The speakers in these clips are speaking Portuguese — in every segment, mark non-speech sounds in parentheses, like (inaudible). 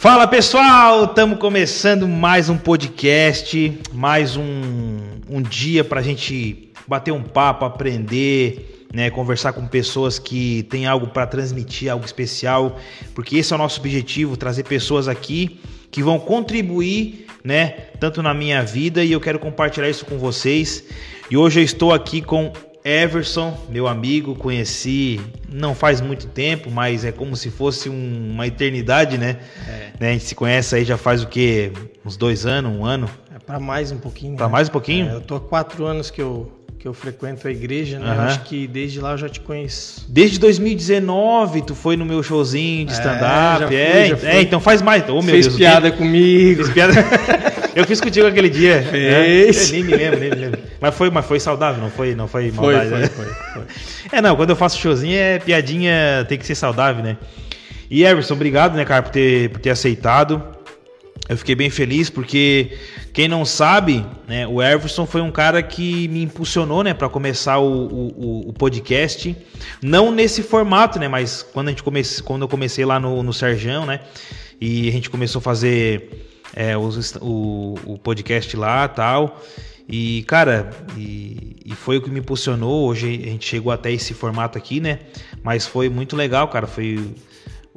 Fala pessoal, estamos começando mais um podcast, mais um, um dia para a gente bater um papo, aprender, né, conversar com pessoas que têm algo para transmitir, algo especial, porque esse é o nosso objetivo, trazer pessoas aqui que vão contribuir, né, tanto na minha vida e eu quero compartilhar isso com vocês. E hoje eu estou aqui com Everson, meu amigo, conheci não faz muito tempo, mas é como se fosse um, uma eternidade, né? É. né? A gente se conhece aí já faz o quê? Uns dois anos, um ano? É para mais um pouquinho. Para né? mais um pouquinho? É, eu tô há quatro anos que eu que eu frequento a igreja, né? Uhum. acho que desde lá eu já te conheço. Desde 2019 tu foi no meu showzinho de é, stand-up. É, é, é, então faz mais. Oh, meu Fez Deus, piada comigo. Fez piada. (laughs) eu fiz contigo aquele dia. Fez. É, nem me lembro, nem me lembro. Mas foi, mas foi saudável, não foi, não foi maldade. Foi, né? foi, foi, É, não, quando eu faço showzinho é piadinha, tem que ser saudável, né? E Everson, obrigado, né, cara, por ter, por ter aceitado. Eu fiquei bem feliz porque quem não sabe, né, o Everson foi um cara que me impulsionou, né, para começar o, o, o, podcast, não nesse formato, né, mas quando a gente comece, quando eu comecei lá no, no Serjão, né, e a gente começou a fazer é, o, o podcast lá, tal. E, cara, e, e, foi o que me impulsionou. Hoje a gente chegou até esse formato aqui, né? Mas foi muito legal, cara. Foi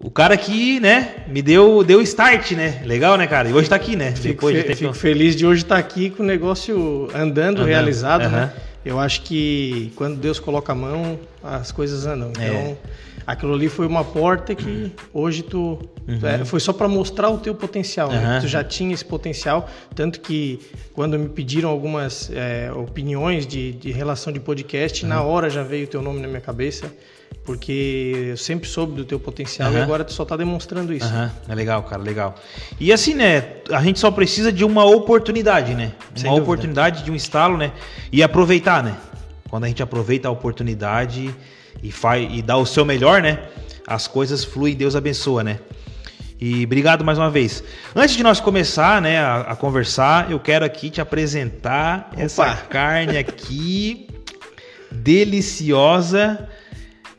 o cara que, né, me deu deu start, né? Legal, né, cara? E hoje tá aqui, né? Fico, Depois fe, de fico feliz de hoje estar tá aqui com o negócio andando, andando. realizado, uhum. né? Eu acho que quando Deus coloca a mão, as coisas andam. É. Então, é. Aquilo ali foi uma porta que hoje tu uhum. é, foi só para mostrar o teu potencial. Uhum. Né? Tu já tinha esse potencial, tanto que quando me pediram algumas é, opiniões de, de relação de podcast, na hora já veio o teu nome na minha cabeça porque eu sempre soube do teu potencial uhum. e agora tu só está demonstrando isso. Uhum. É legal, cara, legal. E assim, né, a gente só precisa de uma oportunidade, né? Sem uma dúvida. oportunidade de um estalo, né? E aproveitar, né? Quando a gente aproveita a oportunidade e faz e dá o seu melhor, né? As coisas fluem, Deus abençoa, né? E obrigado mais uma vez. Antes de nós começar, né, a, a conversar, eu quero aqui te apresentar Opa. essa carne aqui deliciosa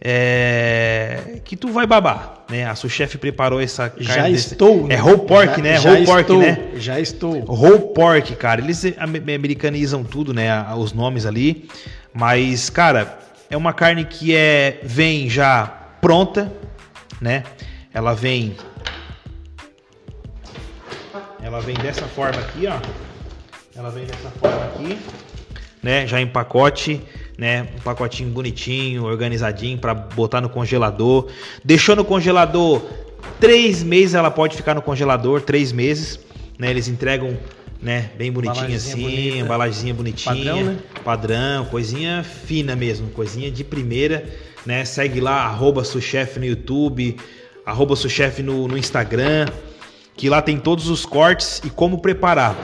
é, que tu vai babar, né? A sua chefe preparou essa carne. Já estou. É whole pork, já, né? Já whole pork, estou, né? Já estou. Whole pork, cara. Eles americanizam tudo, né? Os nomes ali. Mas, cara, é uma carne que é vem já pronta, né? Ela vem ela vem dessa forma aqui, ó. Ela vem dessa forma aqui, né? Já em pacote né? Um pacotinho bonitinho, organizadinho para botar no congelador. Deixou no congelador três meses, ela pode ficar no congelador três meses, né? Eles entregam, né? Bem bonitinho assim, bonita. bonitinha, padrão, né? padrão, coisinha fina mesmo, coisinha de primeira, né? Segue lá arroba Suchef no YouTube, arroba Suchef no, no Instagram, que lá tem todos os cortes e como preparar.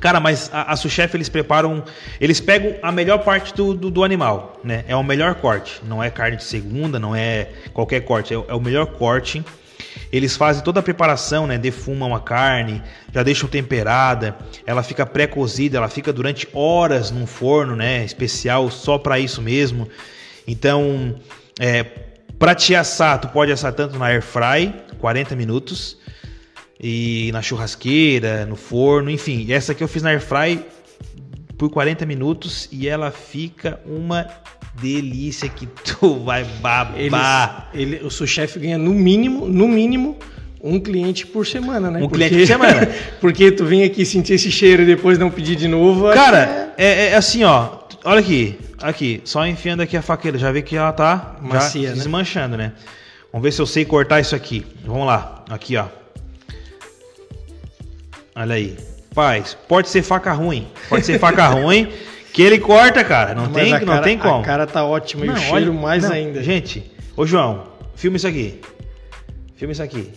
Cara, mas a, a chef eles preparam. Eles pegam a melhor parte do, do, do, animal, né? É o melhor corte. Não é carne de segunda, não é qualquer corte. É, é o melhor corte. Eles fazem toda a preparação, né? Defumam a carne, já deixam temperada, ela fica pré-cozida, ela fica durante horas num forno, né? Especial só para isso mesmo. Então, é, para te assar, tu pode assar tanto na air fry, 40 minutos, e na churrasqueira, no forno, enfim. Essa aqui eu fiz na air fry por 40 minutos e ela fica uma delícia que tu vai babar. Eles, ele, o seu chefe ganha no mínimo, no mínimo um cliente por semana, né? Um porque, cliente por semana. (laughs) porque tu vem aqui sentir esse cheiro e depois não pedir de novo. Cara, é... É, é... assim, ó. Olha aqui, aqui, só enfiando aqui a faqueira, já vê que ela tá Macia, né? desmanchando, né? Vamos ver se eu sei cortar isso aqui. Vamos lá, aqui, ó. Olha aí. Paz, pode ser faca ruim. Pode ser faca (laughs) ruim. Que ele corta, cara. Não, tem, cara, não tem como. A cara tá ótima não, e o cheiro olha, mais não, ainda. Gente, ô João, filma isso aqui. Filma isso aqui.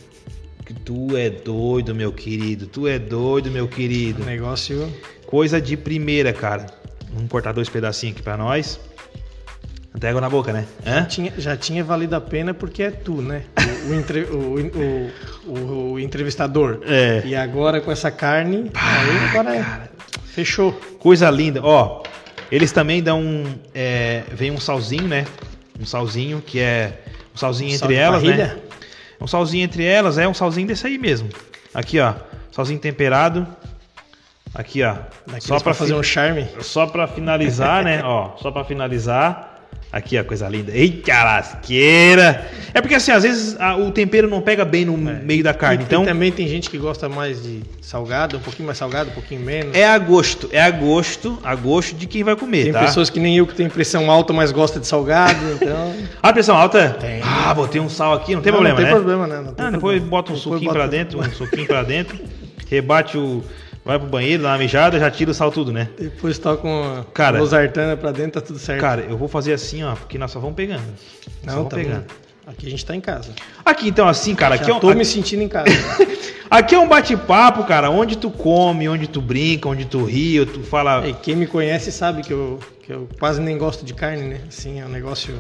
Que tu é doido, meu querido. Tu é doido, meu querido. negócio. Coisa de primeira, cara. Vamos cortar dois pedacinhos aqui pra nós. Até água na boca, né? Já tinha, já tinha, valido a pena porque é tu, né? O, o, entre, o, o, o entrevistador. É. E agora com essa carne, Pá, aí agora é. Fechou. Coisa linda. Ó, eles também dão. É, vem um salzinho, né? Um salzinho que é. Um salzinho entre Sal elas, né? É um salzinho entre elas, é um salzinho desse aí mesmo. Aqui, ó. Salzinho temperado. Aqui, ó. Daqueles só para fazer um charme. Só para finalizar, né? Ó, só para finalizar. Aqui, a coisa linda. Eita lasqueira! É porque assim, às vezes a, o tempero não pega bem no é. meio da carne. E, então e também tem gente que gosta mais de salgado, um pouquinho mais salgado, um pouquinho menos. É a gosto, é a gosto, a gosto de quem vai comer, tem tá? pessoas que nem eu que tem pressão alta, mas gosta de salgado, então. (laughs) a pressão alta? Tem. Ah, botei um sal aqui, não tem não, problema, não tem né? Problema, né? Não ah, depois bota um suquinho para dentro, um suquinho para dentro, rebate o vai pro banheiro, dá uma mijada, já tira o sal tudo, né? Depois toca uma cara, losartana pra dentro, tá tudo certo. Cara, eu vou fazer assim, ó, porque nós só vamos pegando. Não, só vamos tá pegando. Aqui a gente tá em casa. Aqui então, assim, cara, já aqui é um. Tô aqui... me sentindo em casa. (laughs) aqui é um bate-papo, cara, onde tu come, onde tu brinca, onde tu ri, tu fala. E quem me conhece sabe que eu, que eu quase nem gosto de carne, né? Assim, é um negócio.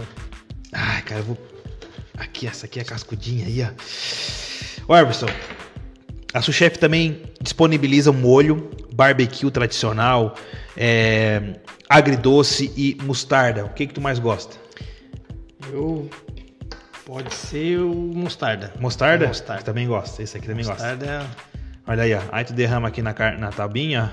Ai, cara, eu vou. Aqui, essa aqui é a cascudinha aí, ó. Ô, Everson, a Suchef também disponibiliza um molho barbecue tradicional, é, agridoce e mostarda. O que que tu mais gosta? Eu pode ser o mostarda. Mostarda? Mostarda. também gosta. Esse aqui também mostarda gosta. É... Olha aí, ó. Aí tu derrama aqui na, na tabinha.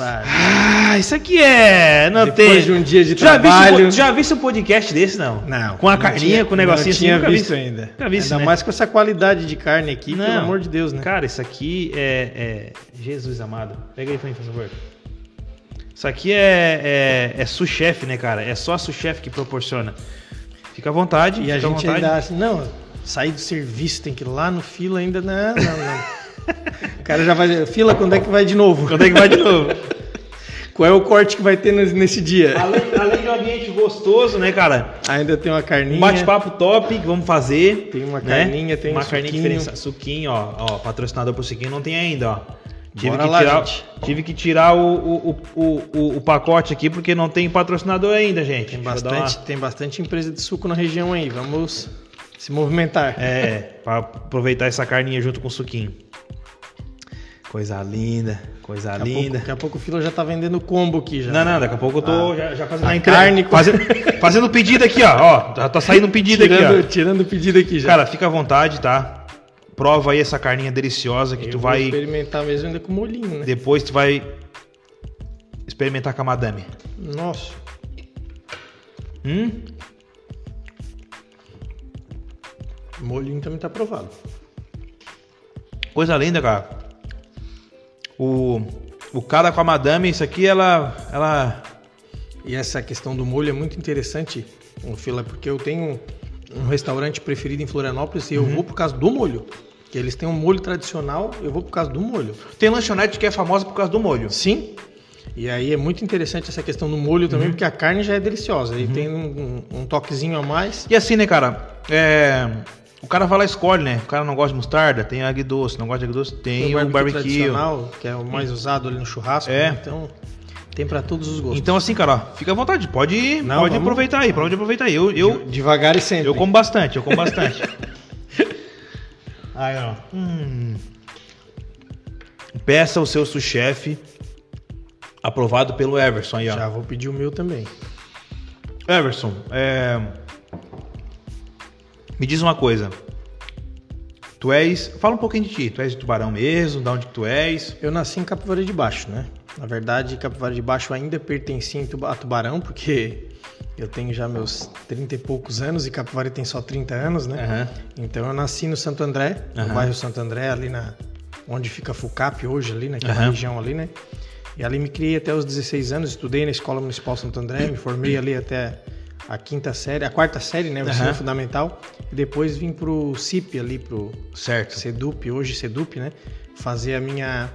Ah, isso aqui é. Não Depois tem. de um dia de já trabalho. Já visto um podcast desse, não? Não. Com a carninha, tinha, com o negocinho não tinha assim, visto, ainda. Nunca visto, ainda né? mais com essa qualidade de carne aqui, não. pelo amor de Deus, né? Cara, isso aqui é. é... Jesus amado. Pega aí pra mim, por favor. Isso aqui é, é, é chef né, cara? É só a chef que proporciona. Fica à vontade. E a gente ainda acha, não, sair do serviço, tem que ir lá no fila ainda. Não, não, não. (laughs) O cara já vai. Fila, quando é que vai de novo? Quando é que vai de novo? (laughs) Qual é o corte que vai ter nesse dia? Além, além de um ambiente gostoso, né, cara? Ainda tem uma carninha. Um bate-papo top que vamos fazer. Tem uma né? carninha, tem uma um carninha diferente. Suquinho, ó, ó. Patrocinador pro suquinho não tem ainda, ó. Tive que, lá, tirar, tive que tirar o, o, o, o, o pacote aqui porque não tem patrocinador ainda, gente. Tem bastante, uma... tem bastante empresa de suco na região aí. Vamos se movimentar. É, para aproveitar essa carninha junto com o suquinho. Coisa linda, coisa daqui linda. Pouco, daqui a pouco o Filo já tá vendendo combo aqui já. Não, não, daqui a pouco eu tô ah, já, já, fazendo a carne. Fazendo, fazendo pedido aqui, ó. ó já tá saindo um pedido tirando, aqui, ó. Tirando pedido aqui já. Cara, fica à vontade, tá? Prova aí essa carninha deliciosa que eu tu vai. experimentar mesmo ainda com molhinho, né? Depois tu vai experimentar com a madame. Nossa. Hum? O molhinho também tá aprovado. Coisa linda, cara o, o cara com a madame, isso aqui ela, ela. E essa questão do molho é muito interessante, Fila, porque eu tenho um restaurante preferido em Florianópolis e eu uhum. vou por causa do molho. Que eles têm um molho tradicional, eu vou por causa do molho. Tem lanchonete que é famosa por causa do molho. Sim. E aí é muito interessante essa questão do molho também, uhum. porque a carne já é deliciosa. E uhum. tem um, um, um, toquezinho a mais. E assim, né, cara? É, o cara vai lá escolhe, né? O cara não gosta de mostarda, tem agridoce. Não gosta de agridoce, tem, tem o barbecue. tradicional, que é o mais usado ali no churrasco. É. Né? Então, tem para todos os gostos. Então, assim, cara, ó, fica à vontade. Pode, não, pode aproveitar aí, pode aproveitar aí. Eu, eu, Devagar e sempre. Eu como bastante, eu como bastante. (laughs) aí, ó. Hum. Peça o seu sous-chefe aprovado pelo Everson aí, ó. Já vou pedir o meu também. Everson, é me diz uma coisa. Tu és. Fala um pouquinho de ti. Tu és de Tubarão mesmo? De onde tu és? Eu nasci em Capivari de Baixo, né? Na verdade, Capivari de Baixo ainda pertencia a Tubarão, porque eu tenho já meus 30 e poucos anos e Capivari tem só 30 anos, né? Uhum. Então eu nasci no Santo André, no uhum. bairro Santo André, ali na. onde fica a FUCAP hoje, ali, naquela uhum. região ali, né? E ali me criei até os 16 anos, estudei na Escola Municipal Santo André, me formei ali até a quinta série, a quarta série, né? O ensino uhum. fundamental. E depois vim pro CIP ali, pro certo. Sedup, hoje Sedup, né? Fazer a minha.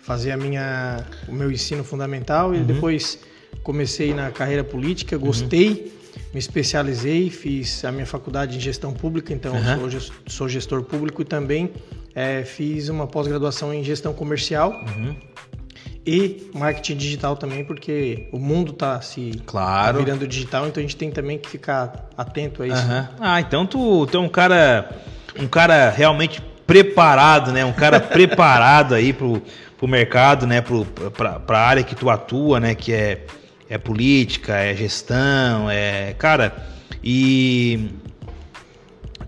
Fazer a minha. o meu ensino fundamental uhum. e depois comecei na carreira política, gostei, uhum. me especializei, fiz a minha faculdade em gestão pública, então uhum. hoje eu sou gestor público e também é, fiz uma pós-graduação em gestão comercial. E marketing digital também, porque o mundo está se claro. virando digital, então a gente tem também que ficar atento a isso. Uhum. Ah, então tu, tu é um cara, um cara realmente preparado, né? Um cara (laughs) preparado aí pro, pro mercado, né? Pro, pra, pra área que tu atua, né? Que é, é política, é gestão, é... Cara, e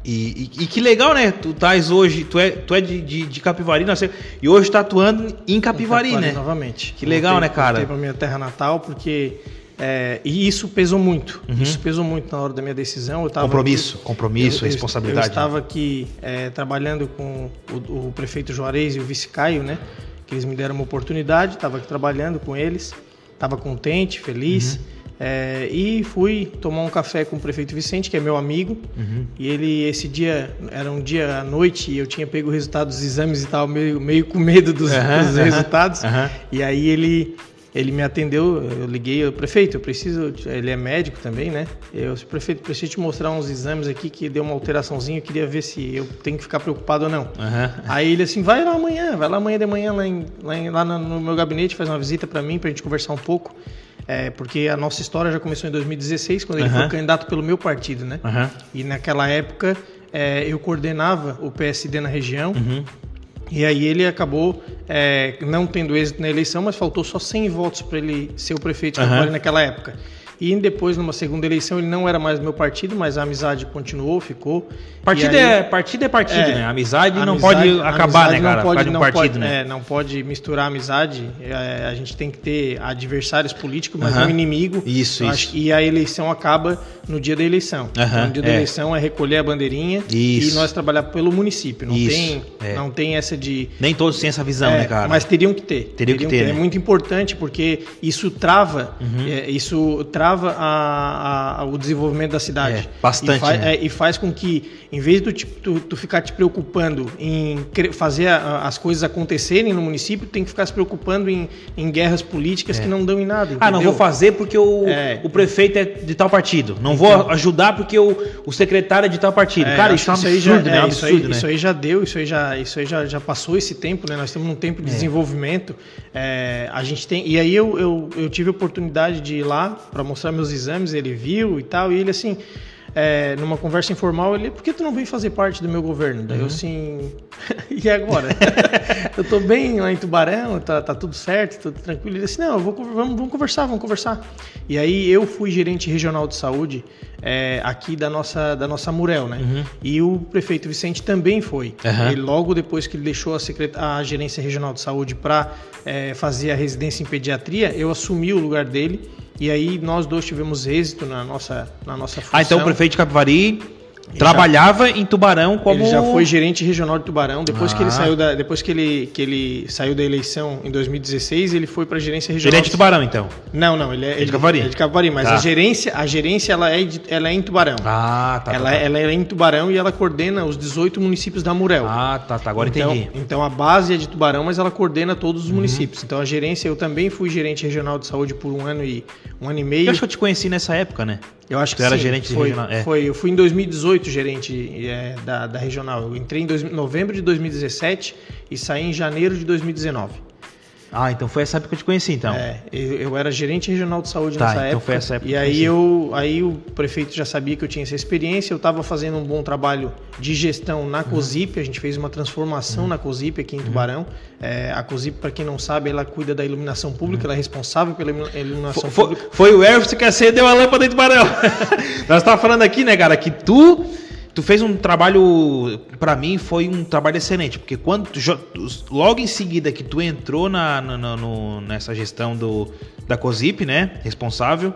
E, e, e, que legal, né? Tu estás hoje, tu é, tu é de, de, de Capivari, nasceu, e hoje tá atuando em Capivari, em Capivari né? novamente. Que legal, voltei, né, cara? Voltei pra minha terra natal, porque... É, e isso pesou muito. Uhum. Isso pesou muito na hora da minha decisão. compromisso, aqui, compromisso, eu, responsabilidade. Eu, estava aqui é, trabalhando com o, o, prefeito Juarez e o vice Caio, né? Que eles me deram uma oportunidade, estava aqui trabalhando com eles, estava contente, feliz. Uhum. É, e fui tomar um café com o prefeito Vicente, que é meu amigo. Uhum. E ele, esse dia, era um dia à noite e eu tinha pego o resultado dos exames e tal, meio, meio com medo dos, uhum, dos resultados. Uhum. E aí ele, ele me atendeu, eu liguei, o prefeito, eu preciso, ele é médico também, né? Eu, prefeito, preciso te mostrar uns exames aqui que deu uma alteraçãozinha, eu queria ver se eu tenho que ficar preocupado ou não. Aí ele assim, vai lá amanhã, vai lá amanhã de manhã lá, em, lá, em, lá no meu gabinete, faz uma visita para mim, para a gente conversar um pouco. É, porque a nossa história já começou em 2016, quando ele foi candidato pelo meu partido, né? Uhum. E naquela época é, eu coordenava o PSD na região. Uhum. E aí ele acabou é, não tendo êxito na eleição, mas faltou só 100 votos para ele ser o prefeito de uhum. naquela época. E depois, numa segunda eleição, ele não era mais do meu partido, mas a amizade continuou, ficou. Partido, aí, é, partido é partido, é, né? Amizade, amizade, não pode acabar, né, cara? Não pode, não partido, pode, né? É, não pode misturar amizade. É, a gente tem que ter adversários políticos, mas um inimigo. Isso, isso. E a eleição acaba no dia da eleição. Então, no dia da é. eleição é recolher a bandeirinha isso. e nós trabalhar pelo município. Não, isso, tem, é. não tem essa de. Nem todos têm essa visão, né, cara? Mas teriam que ter. Teriam, teriam que ter. ter. Né? É muito importante porque isso trava, uhum. isso trava a, a, o desenvolvimento da cidade. É, bastante. E faz, né? é, e faz com que, em vez de tu, tu, tu ficar te preocupando em fazer a, as coisas acontecerem no município, tem que ficar se preocupando em, em guerras políticas é. que não dão em nada. Entendeu? Ah, não vou fazer porque o, é. o prefeito é de tal partido. Não vou então, ajudar porque o, o secretário é de tal partido. É, Cara, isso é um absurdo, já, né? É, isso, aí, né? isso aí já deu, isso aí já, isso aí já, já passou esse tempo, né? Nós estamos num tempo de desenvolvimento. a gente tem. E aí eu, eu, eu tive a oportunidade de ir lá para mostrar meus exames, ele viu e tal. E ele assim, é, numa conversa informal, ele, por que tu não vem fazer parte do meu governo? Daí eu uhum. assim, (laughs) e agora? (laughs) eu tô bem lá em Tubarão, tá, tá tudo certo, tudo tranquilo. Ele disse, não, vou, vamos, vamos conversar, vamos conversar. E aí eu fui gerente regional de saúde é, aqui da nossa, da nossa Murel, né? Uhum. E o prefeito Vicente também foi. Uhum. Ele, logo depois que ele deixou a, secret... a gerência regional de saúde para é, fazer a residência em pediatria, eu assumi o lugar dele e aí nós dois tivemos êxito na nossa, na nossa função. Ah, então o prefeito de Capivari Trabalhava já, em Tubarão como ele já foi gerente regional de Tubarão. Depois ah. que ele ah. saiu da depois que ele que ele saiu da eleição em 2016 ele foi para a gerência regional. Gerente de Tubarão então? Não não ele é, é de Capivari é de Capivari mas tá. a gerência a gerência ela é de, ela é em Tubarão. Ah tá, tá ela tá, ela é em Tubarão e ela coordena os 18 municípios da Murel. Ah tá tá agora então, entendi. então a base é de Tubarão mas ela coordena todos os uhum. municípios. Então a gerência eu também fui gerente regional de saúde por um ano e um ano e meio. Eu acho que eu te conheci nessa época né eu acho que Você era gerente foi, regional. É. Foi, eu fui em 2018 gerente é, da, da regional. Eu entrei em dois, novembro de 2017 e saí em janeiro de 2019. Ah, então foi essa época que eu te conheci, então. É, eu, eu era gerente regional de saúde tá, nessa então época. Foi essa época e aí eu, aí o prefeito já sabia que eu tinha essa experiência. Eu estava fazendo um bom trabalho de gestão na uhum. COSIP. A gente fez uma transformação uhum. na COSIP aqui em uhum. Tubarão. É, a COSIP, para quem não sabe, ela cuida da iluminação pública. Uhum. Ela é responsável pela iluminação foi, pública. Foi, foi o Elvis que acendeu a lâmpada em Tubarão. (laughs) Nós estávamos falando aqui, né, cara, que tu tu fez um trabalho, para mim foi um trabalho excelente, porque quando tu, logo em seguida que tu entrou na, na no, nessa gestão do, da COSIP, né, responsável,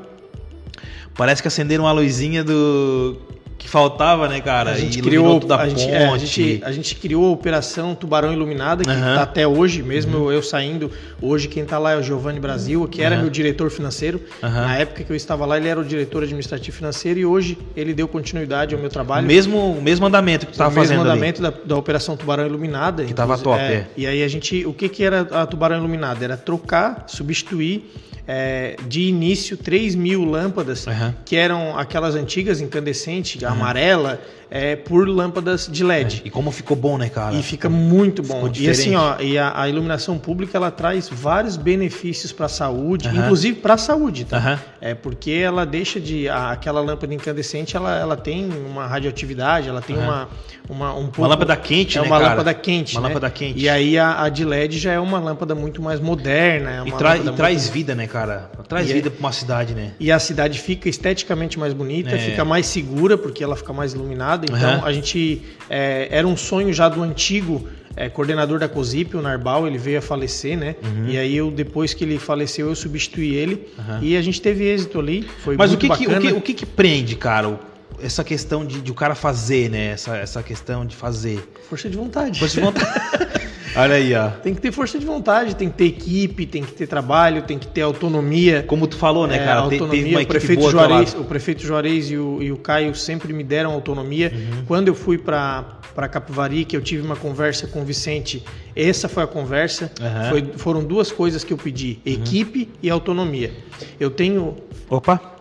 parece que acenderam uma luzinha do que faltava, né, cara? A gente criou toda a, gente, é, a, gente, a gente criou a operação Tubarão Iluminada, que está até hoje, mesmo uhum. eu saindo. Hoje quem está lá é o Giovanni Brasil, que era uhum. meu diretor financeiro. Na época que eu estava lá, ele era o diretor administrativo financeiro e hoje ele deu continuidade ao meu trabalho. O mesmo, o mesmo andamento que tu estava fazendo. O mesmo andamento da, da, operação Tubarão Iluminada. Que estava top, é, é. E aí a gente. O que, que era a Tubarão Iluminada? Era trocar, substituir é, de início 3 mil lâmpadas, uhum. que eram aquelas antigas incandescentes, uhum. amarela, é, por lâmpadas de LED. É, e como ficou bom, né, cara? E fica muito bom. E assim, ó, e a, a, iluminação pública ela traz vários benefícios para a saúde, inclusive para a saúde, tá? É porque ela deixa de a, aquela lâmpada incandescente, ela, ela tem uma radioatividade, ela tem uma uma um pouco, uma lâmpada quente, é né, uma lâmpada quente, uma né? lâmpada quente. E aí a, a, de LED já é uma lâmpada muito mais moderna, é e, tra e traz vida, né, cara? Traz e vida é, para uma cidade, né? E a cidade fica esteticamente mais bonita, é. fica mais segura porque que ela fica mais iluminada. Então uhum. a gente é, era um sonho já do antigo é, coordenador da COSIP, o Narbal, ele veio a falecer, né? Uhum. E aí eu, depois que ele faleceu, eu substituí ele uhum. e a gente teve êxito ali. Foi Mas muito o que, que o, que, o que, que prende, cara? Essa questão de, de o cara fazer, né? Essa, essa questão de fazer. Força de vontade. Força de vontade. (laughs) Olha aí, ó. Tem que ter força de vontade, tem que ter equipe, tem que ter trabalho, tem que ter autonomia. Como tu falou, né, é, cara? autonomia. o, prefeito Juarez, o prefeito Juarez e o, e o Caio sempre me deram autonomia. Uhum. Quando eu fui para Capivari, que eu tive uma conversa com o Vicente, essa foi a conversa. Uhum. Foi, foram duas coisas que eu pedi: uhum. equipe e autonomia. Eu tenho. Opa!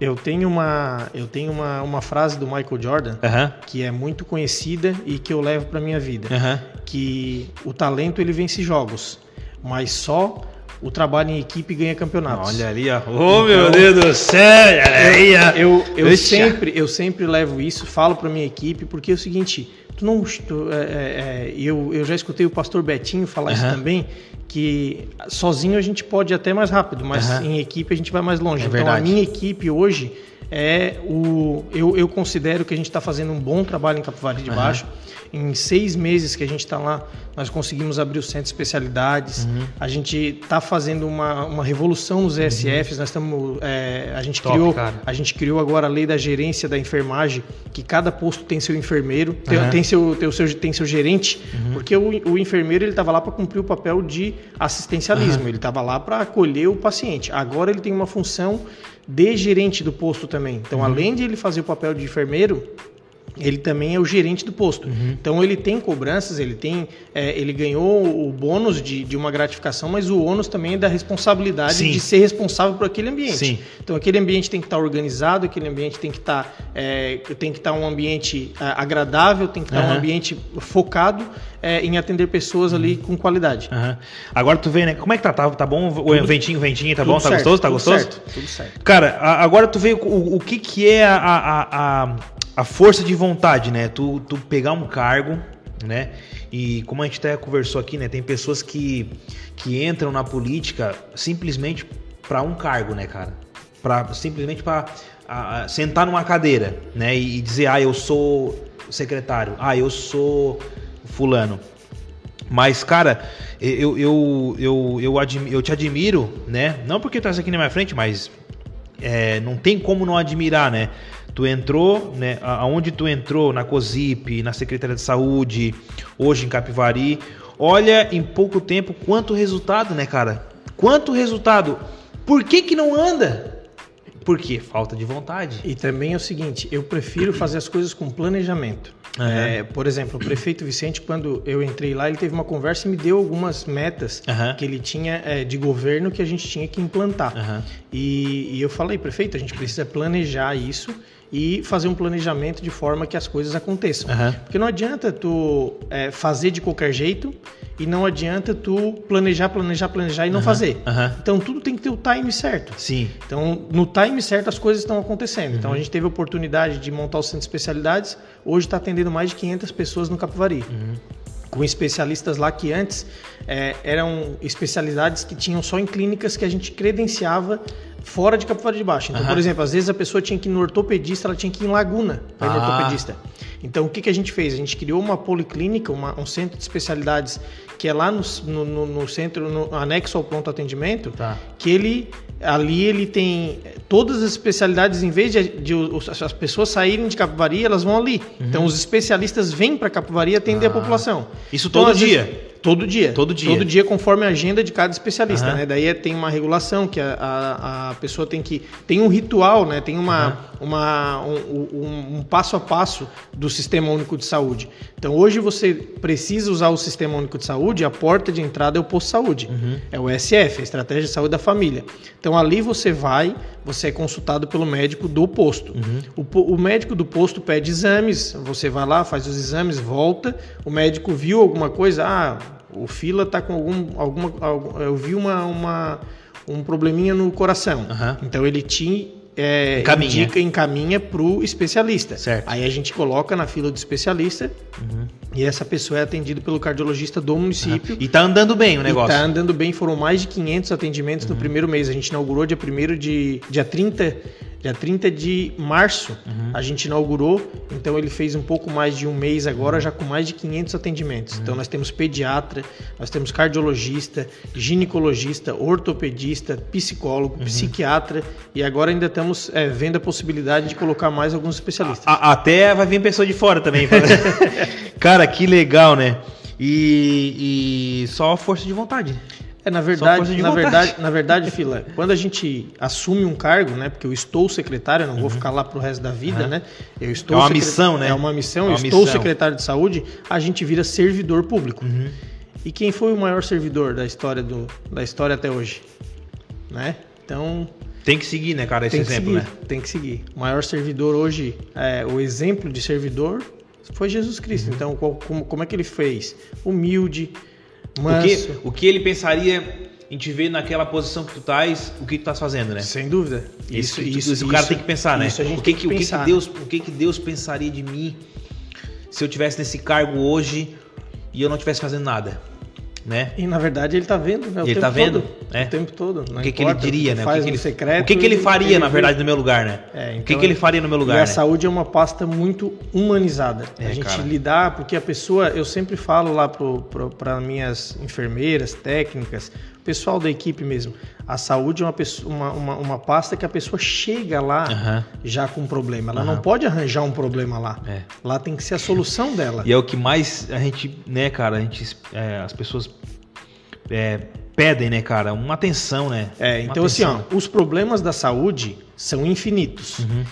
Eu tenho uma, eu tenho uma, uma frase do Michael Jordan que é muito conhecida e que eu levo para minha vida, que o talento ele vence jogos, mas só o trabalho em equipe ganha campeonatos. Olha ali, ó. Oh, meu então, Deus do céu! Eu, eu, eu sempre, eu sempre levo isso, falo para minha equipe, porque é o seguinte, tu não, tu, é, é, é, eu, eu já escutei o pastor Betinho falar isso também, que sozinho a gente pode ir até mais rápido, mas uhum. em equipe a gente vai mais longe. É então verdade. a minha equipe hoje é o. Eu, eu considero que a gente está fazendo um bom trabalho em Capivari de Baixo. Em seis meses que a gente está lá, nós conseguimos abrir o centro de especialidades. Uhum. A gente está fazendo uma, uma revolução nos ESFs. Uhum. Nós estamos. É, a, gente Top, criou, a gente criou agora a lei da gerência da enfermagem, que cada posto tem seu enfermeiro, tem, uhum. tem, seu, tem, seu, tem seu gerente, uhum. porque o, o enfermeiro ele estava lá para cumprir o papel de assistencialismo, ele estava lá para acolher o paciente. Agora ele tem uma função de gerente do posto também. Então, uhum. além de ele fazer o papel de enfermeiro, ele também é o gerente do posto. Uhum. Então ele tem cobranças, ele tem, é, ele ganhou o bônus de, de uma gratificação, mas o ônus também é da responsabilidade Sim. de ser responsável por aquele ambiente. Sim. Então aquele ambiente tem que estar organizado, aquele ambiente tem que estar, é, tem que estar um ambiente é, agradável, tem que estar uhum. um ambiente focado é, em atender pessoas ali com qualidade. Uhum. Agora tu vê, né? Como é que tá? Tá, tá bom? O tudo, ventinho, ventinho, tá bom? Tá certo, gostoso? Tá gostoso? Certo, tudo certo. Cara, agora tu vê o, o que que é a, a, a a força de vontade, né? Tu, tu pegar um cargo, né? E como a gente até conversou aqui, né? Tem pessoas que, que entram na política simplesmente para um cargo, né, cara? Pra, simplesmente para sentar numa cadeira, né? E, e dizer, ah, eu sou secretário, ah, eu sou fulano. Mas, cara, eu, eu, eu, eu, eu te admiro, né? Não porque tu estás aqui na minha frente, mas é, não tem como não admirar, né? Tu entrou, né? Aonde tu entrou, na COSIP, na Secretaria de Saúde, hoje em Capivari. Olha em pouco tempo quanto resultado, né, cara? Quanto resultado. Por que que não anda? Porque falta de vontade. E também é o seguinte, eu prefiro fazer as coisas com planejamento. Uhum. É, por exemplo, o prefeito Vicente, quando eu entrei lá, ele teve uma conversa e me deu algumas metas uhum. que ele tinha é, de governo que a gente tinha que implantar. Uhum. E, e eu falei, prefeito, a gente precisa planejar isso e fazer um planejamento de forma que as coisas aconteçam. Uhum. Porque não adianta tu é, fazer de qualquer jeito e não adianta tu planejar, planejar, planejar e não uhum. fazer. Uhum. Então tudo tem que ter o time certo. Sim. Então no time certo as coisas estão acontecendo. Então a gente teve a oportunidade de montar o centro de especialidades. Hoje está atendendo mais de 500 pessoas no Capivari com especialistas lá que antes é, eram especialidades que tinham só em clínicas que a gente credenciava fora de Capivari de Baixo. Então, uhum. por exemplo, às vezes a pessoa tinha que ir no ortopedista, ela tinha que ir em Laguna para ir ah. no ortopedista. Então, o que, que a gente fez? A gente criou uma policlínica, uma, um centro de especialidades que é lá no, no, no centro, no anexo ao pronto atendimento, tá. que ele ali ele tem todas as especialidades, em vez de, de, de as pessoas saírem de Capivari, elas vão ali. Uhum. Então, os especialistas vêm para Capivari atender ah. a população. Isso então, todo dia? Vezes, Todo dia. Todo dia. Todo dia, conforme a agenda de cada especialista, uhum. né? Daí é, tem uma regulação que a, a, a, pessoa tem que. Tem um ritual, né? Tem uma, uhum. uma, um, um, um, passo a passo do Sistema Único de Saúde. Então, hoje você precisa usar o Sistema Único de Saúde, a porta de entrada é o posto de saúde. Uhum. É o SF, a Estratégia de Saúde da Família. Então, ali você vai, você é consultado pelo médico do posto. Uhum. O, o médico do posto pede exames, você vai lá, faz os exames, volta. O médico viu alguma coisa, ah o Fila tá com algum, alguma, eu vi uma, uma um probleminha no coração. Uhum. Então ele te é, encaminha. indica, encaminha para o especialista. Certo. Aí a gente coloca na fila do especialista. Uhum E essa pessoa é atendida pelo cardiologista do município. E está andando bem o negócio. Está andando bem, foram mais de 500 atendimentos uhum. no primeiro mês. A gente inaugurou dia 1 de dia 30 Dia 30 de março uhum. a gente inaugurou, então ele fez um pouco mais de um mês agora, já com mais de 500 atendimentos. Uhum. Então nós temos pediatra, nós temos cardiologista, ginecologista, ortopedista, psicólogo, uhum. psiquiatra e agora ainda estamos é, vendo a possibilidade de colocar mais alguns especialistas. A, até vai vir pessoa de fora também. (laughs) Cara, que legal, né? E, e só força de vontade. É, na verdade, na verdade, na verdade, Fila, quando a gente assume um cargo, né? Porque eu estou secretário, eu não uhum. vou ficar lá pro resto da vida, uhum. né? Eu estou é uma missão, né? É uma missão, é uma eu missão. estou secretário de saúde, a gente vira servidor público. Uhum. E quem foi o maior servidor da história do, da história até hoje, né? Então tem que seguir, né, cara, esse exemplo, seguir, né? Tem que seguir. O maior servidor hoje, é, o exemplo de servidor foi Jesus Cristo. Uhum. Então, qual, como, como é que ele fez? Humilde, mas... O, que, o que ele pensaria em te ver naquela posição que tu estás, o que tu estás fazendo, né? Sem dúvida. Isso, isso, isso, isso o cara tem que pensar, né? Isso a gente o que, que, que, pensar, o que, que Deus, o que, que Deus pensaria de mim se eu tivesse nesse cargo hoje e eu não estivesse fazendo nada? Né? E na verdade ele está vendo, né? O ele está vendo, todo, é. o tempo todo. o que, que ele diria, né? O que, que ele secreto. O que, que ele faria, na verdade, no meu lugar, né? É, então, o que, que ele faria no meu lugar? E a né? saúde é uma pasta muito humanizada. É, a gente cara. lidar, porque a pessoa, eu sempre falo lá para minhas enfermeiras, técnicas, pessoal da equipe mesmo. A saúde é uma, pessoa, uma, uma, uma pasta que a pessoa chega lá uhum. já com um problema. Ela uhum. não pode arranjar um problema lá. É. Lá tem que ser a solução dela. E é o que mais a gente, né, cara, a gente, é, as pessoas é, pedem, né, cara, uma atenção, né? É, então atenção. assim, ó, os problemas da saúde são infinitos. Uhum.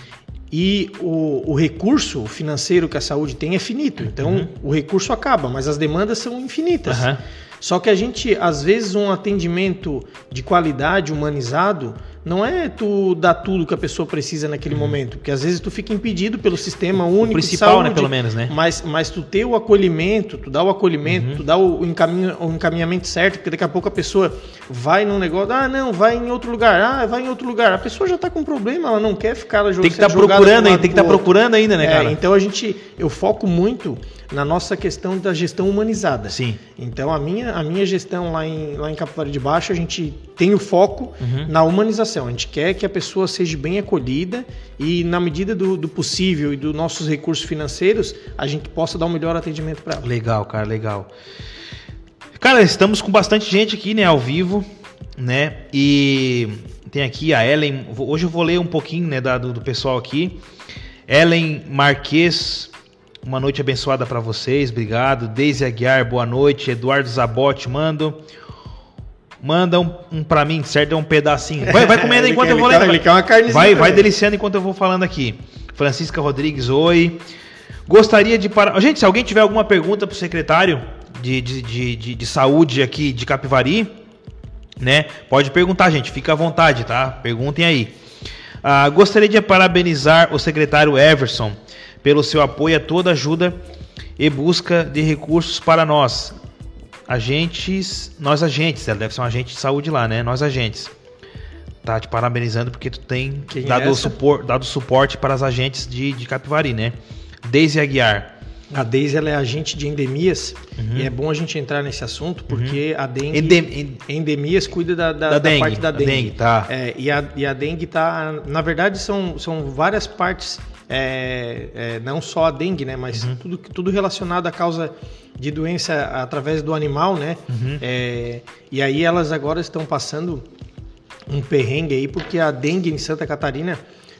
E o, o, recurso financeiro que a saúde tem é finito. Então, uhum. o recurso acaba, mas as demandas são infinitas. Uhum. Só que a gente, às vezes, um atendimento de qualidade, humanizado, não é tu dar tudo que a pessoa precisa naquele uhum. momento, porque às vezes tu fica impedido pelo sistema único o principal, de saúde, né, pelo menos, né? Mas, mas tu ter o acolhimento, tu dá o acolhimento, uhum. tu dá o, encaminho, o encaminhamento certo, porque daqui a pouco a pessoa vai num negócio, ah, não, vai em outro lugar, ah, vai em outro lugar. A pessoa já está com problema, ela não quer ficar jogando. Tem que estar tá procurando ainda, tem que estar tá procurando ainda, né, é, cara? Então a gente, eu foco muito na nossa questão da gestão humanizada. Sim. Então a minha, a minha gestão lá em, lá em Capivari de Baixo, a gente tem o foco uhum. na humanização. A gente quer que a pessoa seja bem acolhida e, na medida do, do possível e dos nossos recursos financeiros, a gente possa dar o um melhor atendimento para ela. Legal, cara, legal. Cara, estamos com bastante gente aqui, né, ao vivo, né? E tem aqui a Ellen. Hoje eu vou ler um pouquinho, né, do, do pessoal aqui. Ellen Marques, uma noite abençoada para vocês, obrigado. Deise Aguiar, boa noite. Eduardo Zabotti, mando. Manda um, um pra mim, certo? É um pedacinho. Vai, vai comendo (laughs) enquanto eu vou lendo. Ele quer uma carnezinha vai, vai deliciando enquanto eu vou falando aqui. Francisca Rodrigues, oi. Gostaria de parar. Gente, se alguém tiver alguma pergunta pro secretário de, de, de, de, de saúde aqui de Capivari, né? Pode perguntar, gente. Fica à vontade, tá? Perguntem aí. Ah, gostaria de parabenizar o secretário Everson pelo seu apoio a toda ajuda e busca de recursos para nós agentes, nós agentes, ela deve ser um agente de saúde lá, né? Nós agentes. Tá te parabenizando porque tu tem Quem dado, é supor, dado suporte para as agentes de, de Capivari, né? Deise Aguiar. A Deise ela é agente de endemias uhum. e é bom a gente entrar nesse assunto porque uhum. a dengue Endem... endemias cuida da, da, da, da parte da dengue. dengue tá. É, e, a, e a dengue tá, na verdade são, são várias partes, é, é, não só a dengue, né, mas uhum. tudo, tudo relacionado à causa de doença através do animal, né? Uhum. É, e aí elas agora estão passando um perrengue aí porque a dengue em Santa Catarina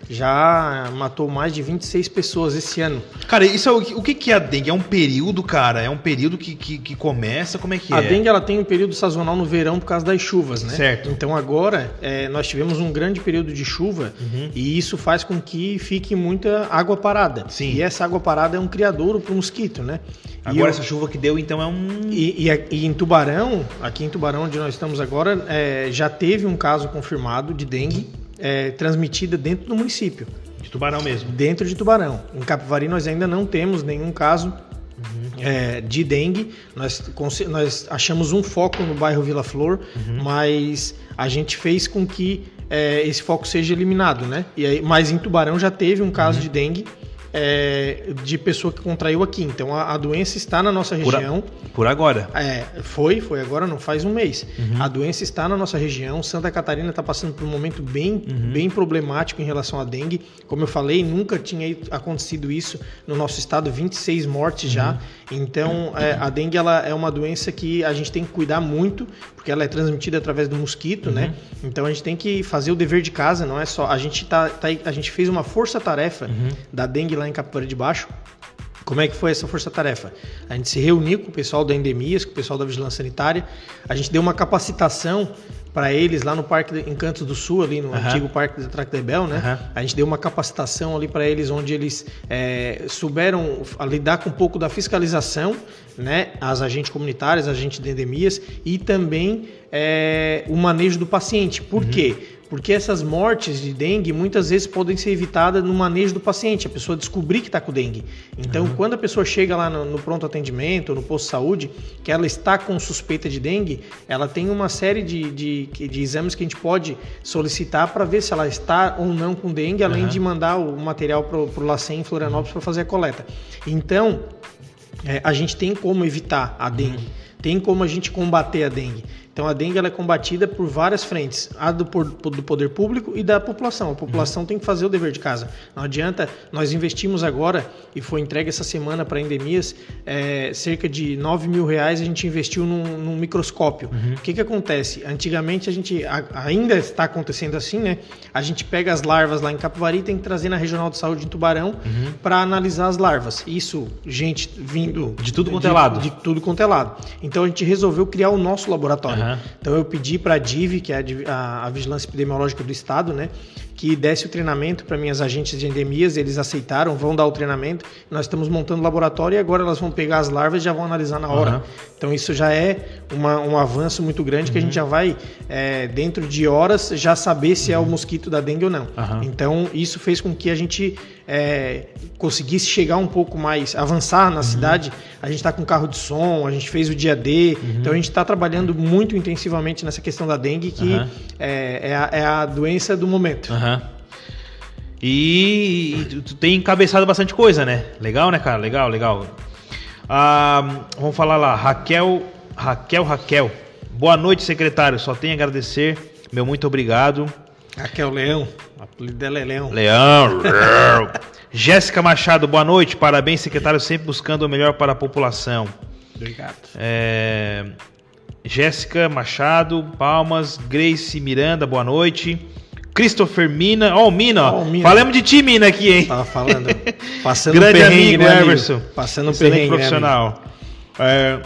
já matou mais de 26 pessoas esse ano. Cara, isso é o, o que, que é a dengue? É um período, cara? É um período que, que, que começa? Como é que a é? A dengue ela tem um período sazonal no verão por causa das chuvas, né? Certo. Então agora é, nós tivemos um grande período de chuva uhum. e isso faz com que fique muita água parada. Sim. E essa água parada é um criadouro para o mosquito, né? Agora eu, essa chuva que deu então é um. E, e, e, em Tubarão, aqui em Tubarão onde nós estamos agora, é, já teve um caso confirmado de dengue é, transmitida dentro do município. De Tubarão mesmo? Dentro de Tubarão. Em Capivari nós ainda não temos nenhum caso uhum. é, de dengue. Nós, nós achamos um foco no bairro Vila Flor, uhum. mas a gente fez com que é, esse foco seja eliminado, né? E aí, mas em Tubarão já teve um caso uhum. de dengue é, de pessoa que contraiu aqui. Então a, a doença está na nossa região. Por, a, por agora? É, foi, foi agora, não faz um mês. Uhum. A doença está na nossa região. Santa Catarina está passando por um momento bem, uhum. bem problemático em relação à dengue. Como eu falei, nunca tinha acontecido isso no nosso estado, 26 mortes já. Uhum. Então é, a dengue ela é uma doença que a gente tem que cuidar muito, porque ela é transmitida através do mosquito, né? Uhum. Então a gente tem que fazer o dever de casa, não é só. A gente, tá, tá a gente fez uma força-tarefa uhum. da dengue lá em Capivari de Baixo. Como é que foi essa força-tarefa? A gente se reuniu com o pessoal da Endemias, com o pessoal da Vigilância Sanitária, a gente deu uma capacitação para eles lá no Parque Encantos do Sul, ali no uhum. antigo Parque de Tractebel, né? Uhum. A gente deu uma capacitação ali para eles onde eles é, souberam lidar com um pouco da fiscalização, né? As agentes comunitárias, agentes de endemias e também é, o manejo do paciente. Por uhum. quê? Porque essas mortes de dengue muitas vezes podem ser evitadas no manejo do paciente, a pessoa descobrir que está com dengue. Então, uhum. quando a pessoa chega lá no, no, pronto atendimento, no posto de saúde, que ela está com suspeita de dengue, ela tem uma série de, de, de exames que a gente pode solicitar para ver se ela está ou não com dengue, além uhum. de mandar o material para o LACEN em Florianópolis para fazer a coleta. Então, é, a gente tem como evitar a dengue, uhum. tem como a gente combater a dengue. Então a dengue é combatida por várias frentes, a do, do, poder público e da população. A população uhum. tem que fazer o dever de casa. Não adianta, nós investimos agora e foi entregue essa semana para endemias é, cerca de 9 mil reais a gente investiu num, num microscópio. Uhum. O que, que acontece? Antigamente a gente a, ainda está acontecendo assim, né? A gente pega as larvas lá em Capivari e tem que trazer na Regional de Saúde em Tubarão uhum. para analisar as larvas. Isso, gente vindo de tudo quanto é lado. De tudo quanto é lado. Então a gente resolveu criar o nosso laboratório. Então eu pedi para a DIV, que é a, a, Vigilância Epidemiológica do Estado, né, que desse o treinamento para minhas agentes de endemias, eles aceitaram, vão dar o treinamento. Nós estamos montando o laboratório e agora elas vão pegar as larvas e já vão analisar na hora. Uhum. Então isso já é uma, um avanço muito grande uhum. que a gente uhum. já vai, é, dentro de horas, já saber se uhum. é o uhum. mosquito da dengue ou não. Então isso fez com que a gente é, conseguisse chegar um pouco mais, avançar na uhum. cidade. A gente está com carro de som, a gente fez o dia D, então a gente está trabalhando muito intensivamente nessa questão da dengue, que é, é, a, é, a, doença do momento. E, e tu tem encabeçado bastante coisa, né? Legal, né, cara? Legal, legal. Ah, vamos falar lá, Raquel, Raquel, Raquel. Boa noite, secretário. Só tenho a agradecer. Meu muito obrigado. Raquel Leão. O apelido dela é Leão. Leão. (laughs) Jéssica Machado, boa noite. Parabéns, secretário, sempre buscando o melhor para a população. Obrigado. É... Jéssica Machado, Palmas. Grace Miranda, boa noite. Christopher Mina. Ó, oh, Mina, oh, Mina. Falamos de ti, Mina, aqui, hein? Tava falando. (laughs) Passando Grande amigo, né, Everson. Passando um perrengue, né, profissional. Né, é,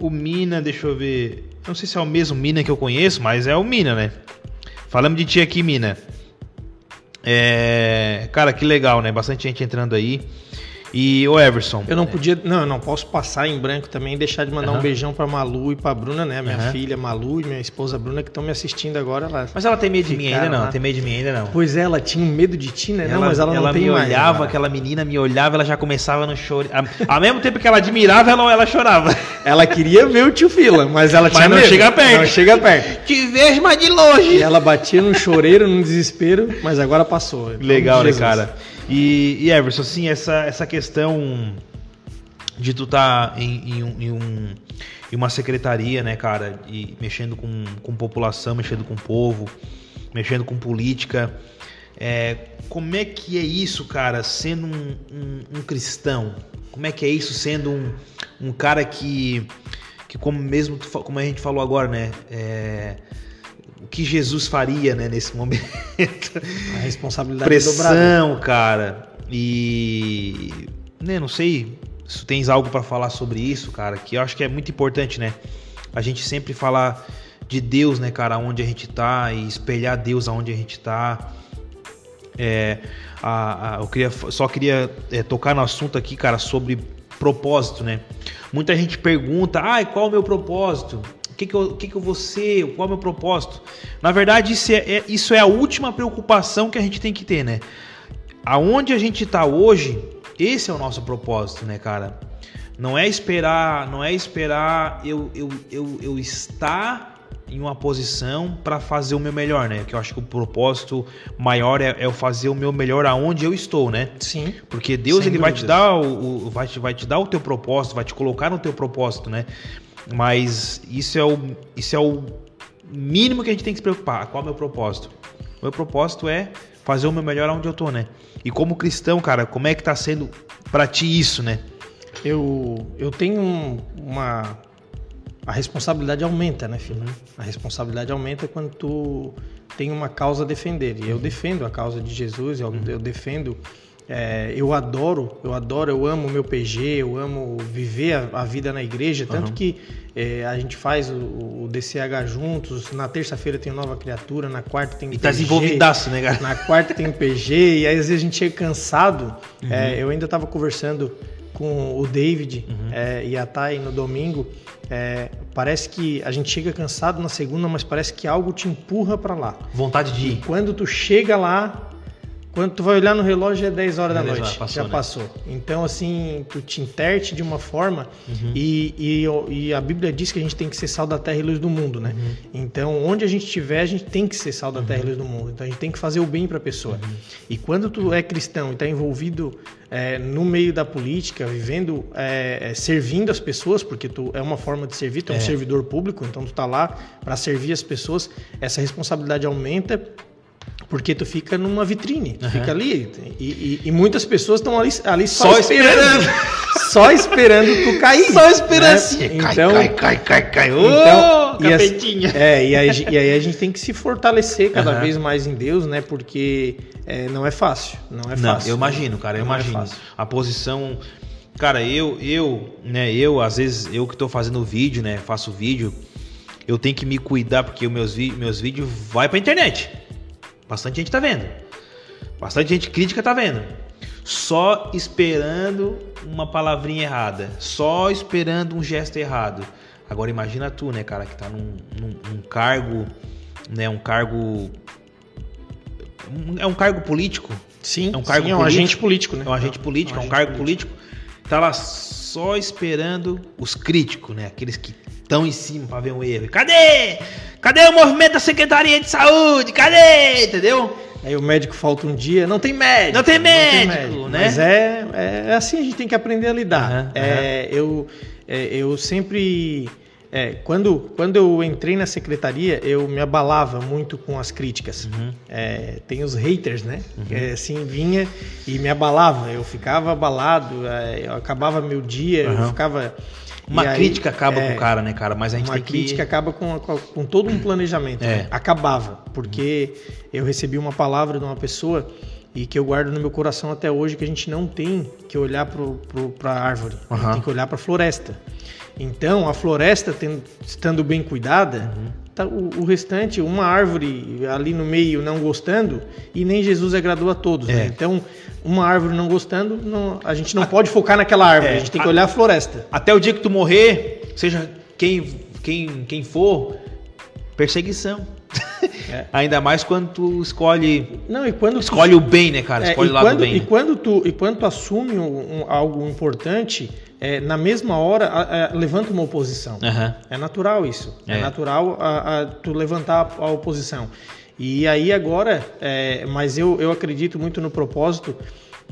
o Mina, deixa eu ver. Não sei se é o mesmo Mina que eu conheço, mas é o Mina, né? Falamos de ti aqui, Mina. É, cara, que legal, né? Bastante gente entrando aí. E o Everson. Eu não podia, não, eu não posso passar em branco também e deixar de mandar uhum. um beijão para Malu e para Bruna, né? Minha uhum. filha Malu e minha esposa Bruna que estão me assistindo agora. Ela mas ela tem medo de mim ainda não, lá. tem medo de mim ainda não. Pois é, ela tinha medo de ti, né? Ela, não, mas ela, ela não tem me mais, olhava, cara. aquela menina me olhava, ela já começava no choro. Ao mesmo tempo que ela admirava, ela, ela chorava. Ela queria ver o tio Fila, mas ela tinha mas não medo. chega perto. Não chega perto. Te vejo, mas de longe. E ela batia num choreiro, num desespero, mas agora passou. Legal, né, cara? E, e Everson, assim, essa, essa questão de tu estar tá em, em, um, em, um, em, uma secretaria, né, cara, e mexendo com, com população, mexendo com povo, mexendo com política. É, como é que é isso, cara, sendo um, um, um cristão? Como é que é isso sendo um, um cara que, que como mesmo como a gente falou agora, né, é, o que Jesus faria, né, nesse momento? A responsabilidade pressão, dobrada. cara. E né, não sei se tens algo para falar sobre isso, cara, que eu acho que é muito importante, né? A gente sempre falar de Deus, né, cara, onde a gente tá e espelhar Deus aonde a gente tá. É, a, a, eu queria, só queria é, tocar no assunto aqui, cara, sobre propósito, né? Muita gente pergunta, ai, ah, qual é o meu propósito? O que, que, eu, que, que eu vou ser? Qual é o meu propósito? Na verdade, isso é, é, isso é a última preocupação que a gente tem que ter, né? Aonde a gente está hoje, esse é o nosso propósito, né, cara? Não é esperar, não é esperar eu, eu, eu, eu estar em uma posição para fazer o meu melhor, né? Que eu acho que o propósito maior é, é eu fazer o meu melhor aonde eu estou, né? Sim. Porque Deus ele vai te dar o, o, vai, te, vai te dar o teu propósito, vai te colocar no teu propósito, né? Mas isso é o isso é o mínimo que a gente tem que se preocupar. Qual é o meu propósito? O meu propósito é fazer o meu melhor aonde eu tô, né? E como cristão, cara, como é que tá sendo para ti isso, né? Eu eu tenho uma a responsabilidade aumenta, né, filho? Uhum. A responsabilidade aumenta quando tu tem uma causa a defender. E eu defendo a causa de Jesus, eu, uhum. eu defendo. É, eu adoro, eu adoro, eu amo o meu PG, eu amo viver a, a vida na igreja, tanto uhum. que é, a gente faz o, o, DCH juntos, na terça-feira tem nova criatura, na quarta tem e PG. E tá desenvolvidaço, né, cara? Na quarta tem PG, e aí às vezes a gente chega cansado. Uhum. É, eu ainda estava conversando com o David uhum. é, e a Thay no domingo, é, parece que a gente chega cansado na segunda, mas parece que algo te empurra para lá. Vontade de ir. E quando tu chega lá, quando tu vai olhar no relógio é 10 horas da noite. Horas, passou, já né? passou. Então, assim, tu te interte de uma forma uhum. e, e, e, a Bíblia diz que a gente tem que ser sal da terra e luz do mundo, né? Uhum. Então, onde a gente estiver, a gente tem que ser sal da terra e luz do mundo. Então, a gente tem que fazer o bem para a pessoa. Uhum. E quando tu é cristão e está envolvido é, no meio da política, vivendo, é, é, servindo as pessoas, porque tu é uma forma de servir, tu é, é um servidor público, então tu está lá para servir as pessoas, essa responsabilidade aumenta porque tu fica numa vitrine, uhum. fica ali. E, e, e muitas pessoas estão ali, ali só, só esperando. esperando. (laughs) só esperando tu cair. Só esperando né? assim. Então, cai, cai, cai, cai, Ô, então, e, as, é, e, aí, e aí a gente tem que se fortalecer cada uhum. vez mais em Deus, né? Porque é, não é fácil. Não é fácil. Não, eu imagino, cara, eu não é imagino. É a posição. Cara, eu, eu, né, eu, às vezes, eu que estou fazendo vídeo, né? Faço vídeo, eu tenho que me cuidar, porque os meus, meus vídeos vai pra internet. Bastante gente tá vendo. Bastante gente crítica tá vendo. Só esperando uma palavrinha errada. Só esperando um gesto errado. Agora imagina tu, né, cara, que tá num, num, num cargo, né, um cargo é um cargo político. Sim, é um cargo sim, é um agente político, né? É um agente político, é um, é um cargo político. político. Tá lá só esperando os críticos, né? Aqueles que estão em cima para ver um erro. Cadê? Cadê o movimento da Secretaria de Saúde? Cadê? Entendeu? Aí o médico falta um dia, não tem médico. Não tem médico, não tem médico né? Mas é, é, assim, a gente tem que aprender a lidar. Uhum, é, uhum. Eu, é, eu sempre. É, quando, quando eu entrei na secretaria, eu me abalava muito com as críticas. Uhum. É, tem os haters, né? Uhum. É, assim, vinha e me abalava. Eu ficava abalado, é, eu acabava meu dia, eu ficava uma e crítica aí, acaba é, com o cara, né, cara? Mas a gente uma tem que... crítica acaba com, com, com, todo um planejamento. É. Né? Acabava, porque eu recebi uma palavra de uma pessoa e que eu guardo no meu coração até hoje que a gente não tem que olhar para a árvore, uhum. tem que olhar para a floresta. Então, a floresta tendo, estando bem cuidada, uhum. Tá, o, restante, uma árvore ali no meio não gostando, e nem Jesus agradou a todos. Né? É. Né? Então, uma árvore não gostando, não, a gente não a, pode focar naquela árvore, é, a gente tem que olhar a floresta. Até o dia que tu morrer, seja quem, quem, quem for, perseguição. É. (laughs) Ainda mais quando tu escolhe. Não, e quando escolhe tu, o bem, né, cara? É, escolhe o lado quando, bem. E quando tu, e quando tu assume um, um, algo importante, é, na mesma hora a, a, levanta uma oposição. Uhum. É natural isso. É, é natural a, tu levantar a oposição. E aí agora, é, mas eu, eu acredito muito no propósito,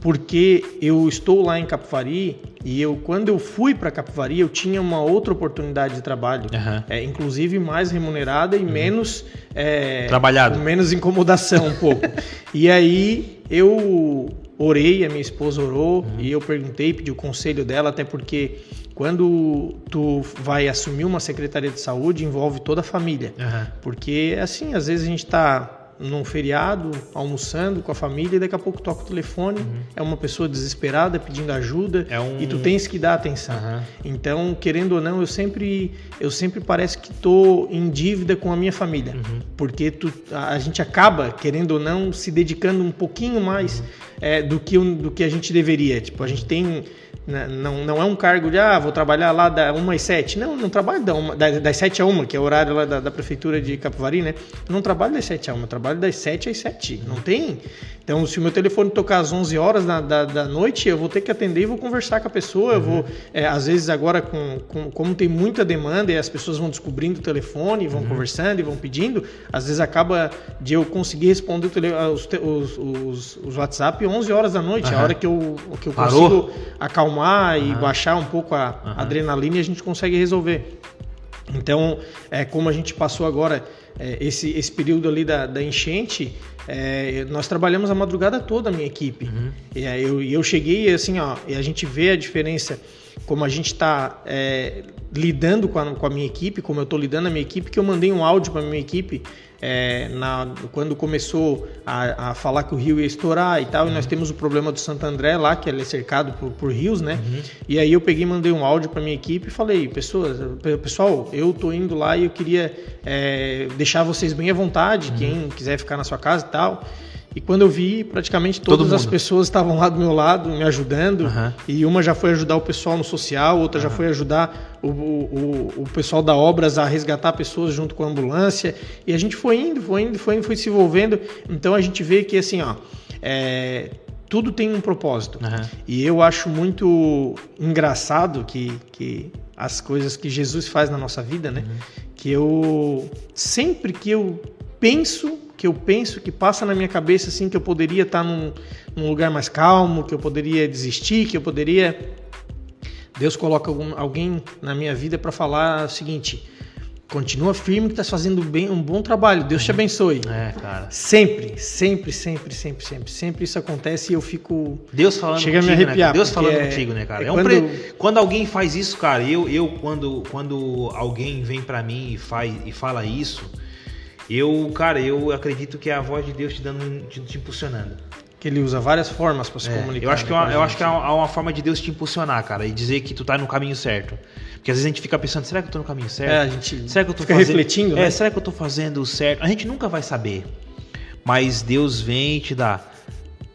porque eu estou lá em Capivari e eu quando eu fui para Capivari eu tinha uma outra oportunidade de trabalho, uhum. é, inclusive mais remunerada e uhum. menos é, trabalhado, menos incomodação um pouco. (laughs) e aí eu orei, a minha esposa orou uhum. e eu perguntei, pedi o conselho dela, até porque quando tu vai assumir uma secretaria de saúde, envolve toda a família. Uhum. Porque, assim, às vezes a gente está num feriado, almoçando com a família, e daqui a pouco toca o telefone, uhum. é uma pessoa desesperada pedindo ajuda é um... e tu tens que dar atenção. Uhum. Então, querendo ou não, eu sempre, eu sempre parece que tô em dívida com a minha família, uhum. porque tu, a, gente acaba, querendo ou não, se dedicando um pouquinho mais uhum. é, do, que, do que a gente deveria. Tipo, a gente tem não, não é um cargo de, ah, vou trabalhar lá da 1 às 7. Não, não trabalho da uma, das 7 a 1, que é o horário lá da, da prefeitura de Capivari, né? não trabalho das 7 a 1, eu trabalho das 7 às 7. Não tem. Então, se o meu telefone tocar às 11 horas da, da, da noite, eu vou ter que atender e vou conversar com a pessoa. Uhum. Eu vou, é, às vezes, agora, com, com, como tem muita demanda e as pessoas vão descobrindo o telefone, vão uhum. conversando e vão pedindo, às vezes acaba de eu conseguir responder os, os, os, os WhatsApp 11 horas da noite, uhum. a hora que eu, que eu consigo acalmar e baixar um pouco a adrenalina e a gente consegue resolver. Então, é, como a gente passou agora é, esse, esse período ali da, da enchente, é, nós trabalhamos a madrugada toda a minha equipe. Uhum. E aí eu, eu cheguei assim, ó, e a gente vê a diferença como a gente está é, lidando com a, com a, minha equipe, como eu estou lidando a minha equipe, que eu mandei um áudio para minha equipe é, na, quando começou a, a, falar que o rio ia estourar e tal, uhum. e nós temos o problema do Santo André lá, que ele é cercado por, por rios, né? Uhum. E aí eu peguei mandei um áudio para minha equipe e falei, pessoas, pessoal, eu tô indo lá e eu queria é, deixar vocês bem à vontade, uhum. quem quiser ficar na sua casa e tal. E quando eu vi, praticamente todas as pessoas estavam lá do meu lado, me ajudando. Uhum. E uma já foi ajudar o pessoal no social, outra uhum. já foi ajudar o, o, o, pessoal da Obras a resgatar pessoas junto com a ambulância. E a gente foi indo, foi indo, foi indo, foi se envolvendo. Então a gente vê que, assim, ó, é, tudo tem um propósito. Uhum. E eu acho muito engraçado que, que as coisas que Jesus faz na nossa vida, né? Uhum. Que eu, sempre que eu penso que eu penso, que passa na minha cabeça assim que eu poderia estar num, num lugar mais calmo, que eu poderia desistir, que eu poderia. Deus coloca algum, alguém na minha vida para falar o seguinte: continua firme que estás fazendo bem, um bom trabalho. Deus te abençoe. É, cara. Sempre, sempre, sempre, sempre, sempre, sempre isso acontece e eu fico. Deus falando chega contigo, a me né, arrepiar. Né? Deus falando é, contigo, né, cara? É, é um quando... Pre... quando alguém faz isso, cara, eu, eu quando, quando alguém vem para mim e faz e fala isso eu, cara, eu acredito que é a voz de Deus te dando, te, te impulsionando. Que ele usa várias formas para se é, comunicar. Eu acho que, é uma, eu acho que é uma, uma, forma de Deus te impulsionar, cara, e dizer que tu tá no caminho certo. Porque às vezes a gente fica pensando, será que eu tô no caminho certo? É, a gente será que eu tô fica fazendo... refletindo, é, né? será que eu tô fazendo certo? A gente nunca vai saber. Mas Deus vem e te dá.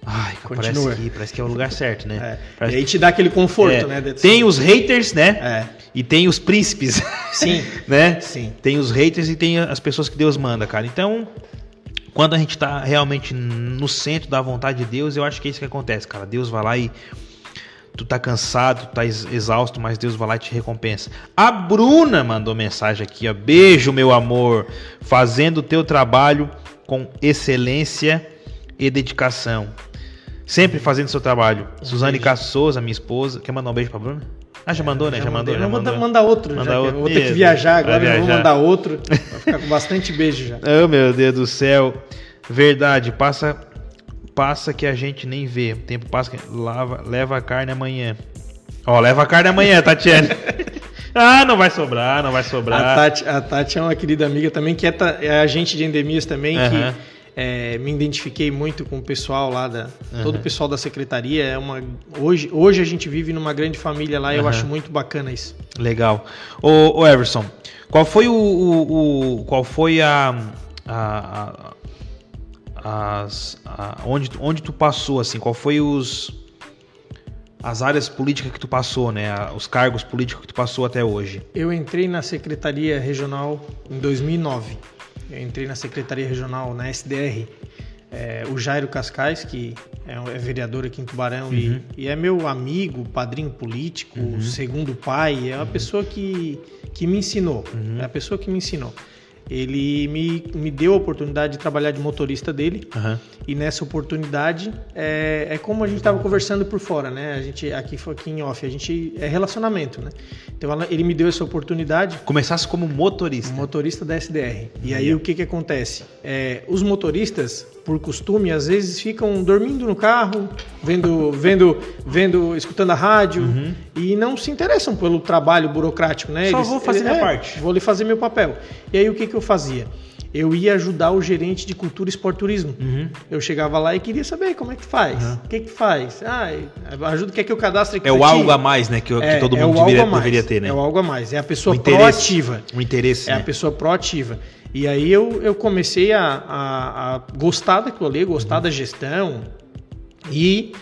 Ai, cara, parece que, parece que é o lugar certo, né? É. E aí te dá aquele conforto, é. né? Tem os haters, né? É. E tem os príncipes. Sim. (laughs) né? Sim. Tem os haters e tem as pessoas que Deus manda, cara. Então, quando a gente tá realmente no centro da vontade de Deus, eu acho que é isso que acontece, cara. Deus vai lá e tu tá cansado, tu tá exausto, mas Deus vai lá e te recompensa. A Bruna mandou mensagem aqui, ó. Beijo, meu amor. Fazendo o teu trabalho com excelência e dedicação. Sempre fazendo seu trabalho. Um Suzane Caçouza, minha esposa. Quer mandar um beijo pra Bruna? Ah, já mandou, né? Já, já mandou. Já mandou. Manda outro. Manda já, outro. Vou ter que viajar agora, viajar. vou mandar outro. (laughs) Vai ficar com bastante beijo já. Oh, meu Deus do céu. Verdade, passa passa que a gente nem vê. O tempo passa que lava, leva a carne amanhã. Ó, leva a carne amanhã, (laughs) Tatiana. ah, não vai sobrar, não vai sobrar. A Tati, a Tati é uma querida amiga também, que é, é agente de endemias também, uh -huh. que é, me identifiquei muito com o pessoal lá da uhum. todo o pessoal da secretaria é uma hoje hoje a gente vive numa grande família lá e uhum. eu acho muito bacana isso legal o, Everson qual foi o, o, o qual foi a, a, a, a, onde onde tu passou assim qual foi os as áreas políticas que tu passou, né? Os cargos políticos que tu passou até hoje. Eu entrei na Secretaria Regional em 2009. Eu entrei na Secretaria Regional, na SDR, é, o Jairo Cascais, que é, é, vereador aqui em Tubarão uhum. e, e, é meu amigo, padrinho político, uhum. segundo pai, é uma pessoa que, que me ensinou, uhum. é a pessoa que me ensinou ele me, me deu a oportunidade de trabalhar de motorista dele. Uhum. E nessa oportunidade, é, é como a gente estava conversando por fora, né? A gente, aqui, aqui em off, a gente é relacionamento, né? Então ele me deu essa oportunidade. Começasse como motorista. Motorista da SDR. E aí o que, que acontece? É, os motoristas, por costume, às vezes ficam dormindo no carro, vendo, vendo, vendo, escutando a rádio uhum. e não se interessam pelo trabalho burocrático, né? Só Eles, vou fazer minha é, parte. Vou lhe fazer meu papel. E aí o que, que eu fazia? Eu ia ajudar o gerente de cultura e esporte turismo. Uhum. Eu chegava lá e queria saber como é que faz. Uhum. O que que faz? Ah, ajuda, quer que eu cadastre aqui? É o algo a mais, né? Que, é, que todo mundo é deveria, deveria, ter, né? É o algo a mais. É a pessoa o proativa. O interesse. É né? a pessoa proativa. E aí eu, eu comecei a, a, a gostar daquilo ali, gostar uhum. da gestão. E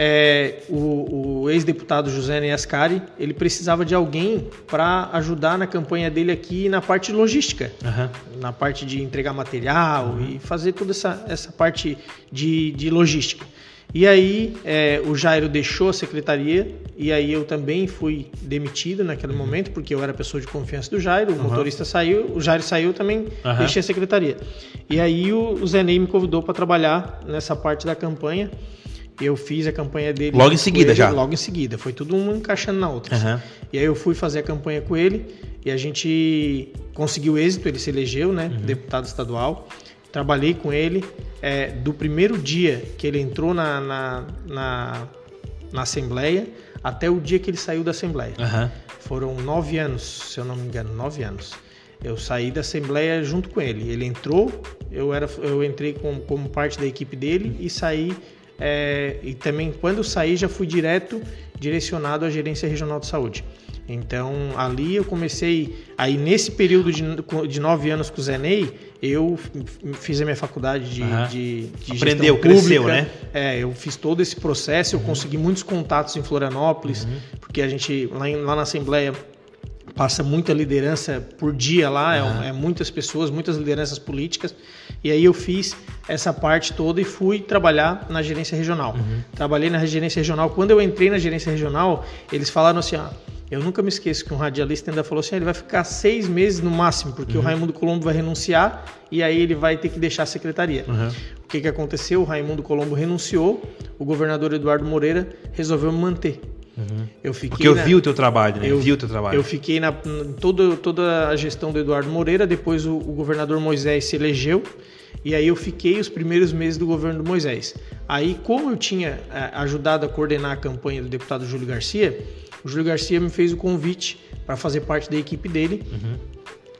é, o, o ex-deputado José Neascari, ele precisava de alguém para ajudar na campanha dele aqui na parte logística, uhum. na parte de entregar material uhum. e fazer toda essa, essa parte de, de logística. E aí é, o Jairo deixou a secretaria e aí eu também fui demitido naquele uhum. momento porque eu era pessoa de confiança do Jairo, o uhum. motorista saiu, o Jairo saiu também uhum. deixei a secretaria. E aí o, o Zé Ney me convidou para trabalhar nessa parte da campanha. Eu fiz a campanha dele. Logo em seguida ele, já? Logo em seguida. Foi tudo um encaixando na outra. Uhum. E aí eu fui fazer a campanha com ele e a gente conseguiu êxito, ele se elegeu, né? Uhum. Deputado estadual. Trabalhei com ele é, do primeiro dia que ele entrou na, na, na, na, Assembleia até o dia que ele saiu da Assembleia. Uhum. Foram nove anos, se eu não me engano, nove anos. Eu saí da Assembleia junto com ele. Ele entrou, eu, era, eu entrei como, como parte da equipe dele e saí. É, e também, quando saí, já fui direto direcionado à Gerência Regional de Saúde. Então, ali eu comecei. Aí, nesse período de, de nove anos com o Zenei, eu fiz a minha faculdade de, uhum. de, de Aprendeu, cresceu, né? É, eu fiz todo esse processo, eu uhum. consegui muitos contatos em Florianópolis, uhum. porque a gente, lá, em, lá, na Assembleia, passa muita liderança por dia lá, é, é, muitas pessoas, muitas lideranças políticas. E aí eu fiz essa parte toda e fui trabalhar na gerência regional. Uhum. Trabalhei na gerência regional. Quando eu entrei na gerência regional, eles falaram assim: ah, eu nunca me esqueço que um radialista ainda falou assim: ele vai ficar seis meses no máximo, porque uhum. o Raimundo Colombo vai renunciar e aí ele vai ter que deixar a secretaria. Uhum. O que, que aconteceu? O Raimundo Colombo renunciou, o governador Eduardo Moreira resolveu me manter. Uhum. Eu fiquei porque eu na... vi o teu trabalho, né? Eu vi o teu trabalho. Eu fiquei na toda, toda a gestão do Eduardo Moreira, depois o, o governador Moisés se elegeu. E aí eu fiquei os primeiros meses do governo do Moisés. Aí, como eu tinha é, ajudado a coordenar a campanha do deputado Júlio Garcia, o Júlio Garcia me fez o convite para fazer parte da equipe dele uhum.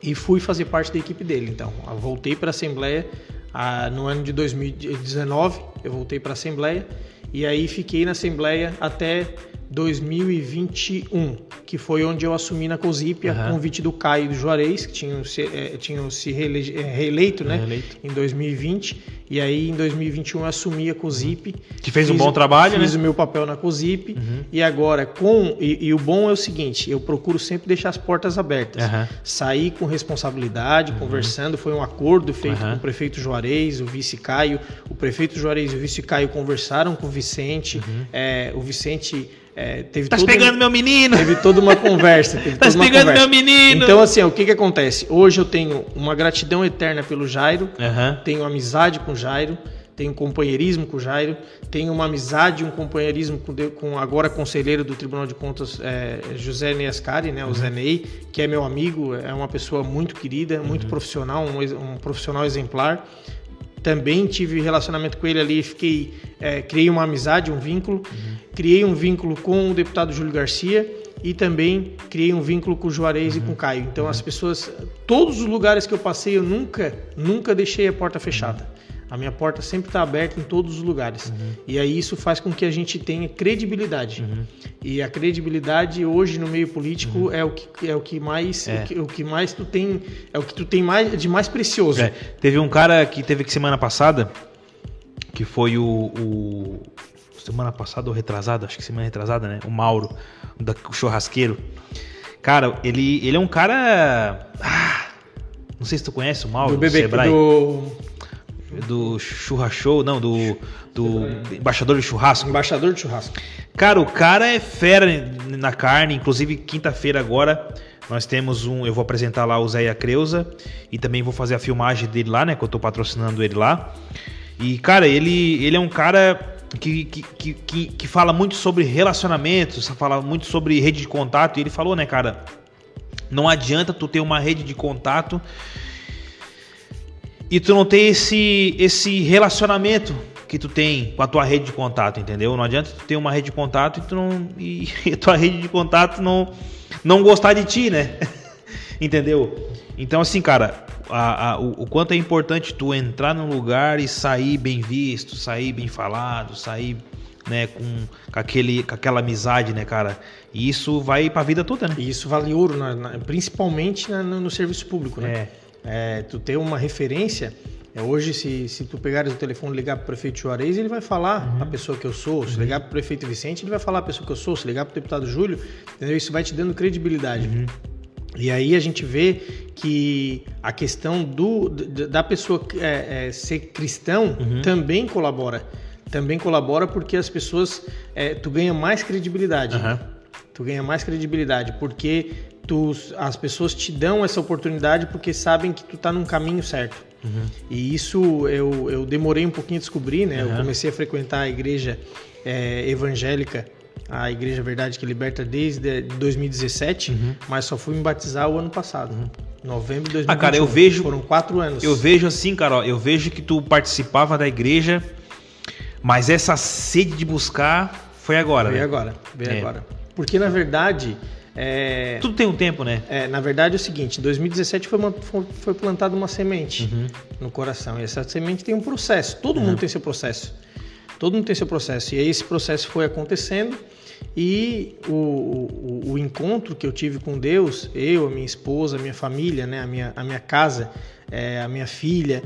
e fui fazer parte da equipe dele. Então, voltei para a Assembleia ah, no ano de 2019, eu voltei para a Assembleia e aí fiquei na Assembleia até 2021, que foi onde eu assumi na COSIP uhum. a convite do Caio do Juarez, que tinham se, é, tinham se é, reeleito, né, reeleito. em 2020. E aí em 2021 eu assumi a COSIP. Que fez um bom trabalho, fiz né? Fiz o meu papel na COSIP. Uhum. E agora, com. E, e, o bom é o seguinte: eu procuro sempre deixar as portas abertas. Uhum. Sair com responsabilidade, uhum. conversando. Foi um acordo feito com o prefeito Juarez, o vice Caio. O prefeito Juarez e o vice Caio conversaram com o Vicente. É, o Vicente é, teve tá pegando meu menino? Teve toda uma conversa. Teve (laughs) tá pegando conversa. meu menino? Então, assim, o que que acontece? Hoje eu tenho uma gratidão eterna pelo Jairo, uhum. tenho amizade com o Jairo, tenho companheirismo com o Jairo, tenho uma amizade um companheirismo com, com agora conselheiro do Tribunal de Contas, é, José Neascari, né, o uhum. Zé Ney, que é meu amigo, é uma pessoa muito querida, muito uhum. profissional, um, um profissional exemplar também tive relacionamento com ele ali, fiquei, é, criei uma amizade, um vínculo, uhum. criei um vínculo com o deputado Júlio Garcia e também criei um vínculo com o Juarez uhum. e com o Caio. Então uhum. as pessoas, todos os lugares que eu passei, eu nunca, nunca deixei a porta fechada. A minha porta sempre está aberta em todos os lugares. Uhum. E aí isso faz com que a gente tenha credibilidade. Uhum. E a credibilidade hoje no meio político uhum. é o que é o que mais é. o, que, o, que, mais tu tem é o que tu tem mais de mais precioso. É. Teve um cara que teve que semana passada que foi o, o semana passada ou retrasada, acho que semana retrasada, né? O Mauro, da, o churrasqueiro. Cara, ele, ele é um cara. Ah, não sei se tu conhece o Mauro, do, bebê, do do Churra Show, não, do, do Embaixador de Churrasco. Embaixador de Churrasco. Cara, o cara é fera na carne, inclusive quinta-feira agora nós temos um, eu vou apresentar lá o Zé e a Creuza e também vou fazer a filmagem dele lá, né, que eu tô patrocinando ele lá. E cara, ele, ele é um cara que, que, que, que fala muito sobre relacionamentos, fala muito sobre rede de contato, e ele falou, né, cara, não adianta tu ter uma rede de contato e tu não tem esse, esse relacionamento que tu tem com a tua rede de contato, entendeu? Não adianta tu ter uma rede de contato e tu não e, (laughs) a tua rede de contato não não gostar de ti, né? (laughs) entendeu? Então assim, cara, a, a, o, o, quanto é importante tu entrar num lugar e sair bem visto, sair bem falado, sair né, com, com, aquele, com aquela amizade, né, cara? E isso vai pra vida toda, né? E isso vale ouro, né? principalmente no, no, serviço público, né? É. É, tu ter uma referência É, hoje, se, se tu pegares o telefone e ligar para o prefeito Juarez, ele vai falar uhum. a pessoa que eu sou. Se uhum. ligar para o prefeito Vicente, ele vai falar a pessoa que eu sou. Se ligar para o deputado Júlio, entendeu? isso vai te dando credibilidade. Uhum. E aí a gente vê que a questão do, da pessoa é, é, ser cristão uhum. também colabora. Também colabora porque as pessoas. É, tu ganha mais credibilidade. Tu ganha mais credibilidade porque tu, as pessoas te dão essa oportunidade porque sabem que tu está num caminho certo. Uhum. E isso eu, eu demorei um pouquinho a descobrir, né? Eu comecei a frequentar a igreja é, evangélica a Igreja Verdade que Liberta desde 2017, uhum. mas só fui me batizar o ano passado. Uhum. Novembro de 2021. Ah, cara, eu vejo. Foram quatro anos. Eu vejo assim, cara, eu vejo que tu participava da igreja, mas essa sede de buscar foi agora, Foi agora, veio é. agora. Porque na verdade. É... Tudo tem um tempo, né? É, na verdade é o seguinte: em 2017 foi, uma, foi, foi plantada uma semente uhum. no coração. E essa semente tem um processo. Todo uhum. mundo tem seu processo. Todo mundo tem seu processo. E aí esse processo foi acontecendo. E o, o, o, encontro que eu tive com Deus, eu, a minha esposa, a minha família, né, a, minha, a minha casa, é, a minha filha,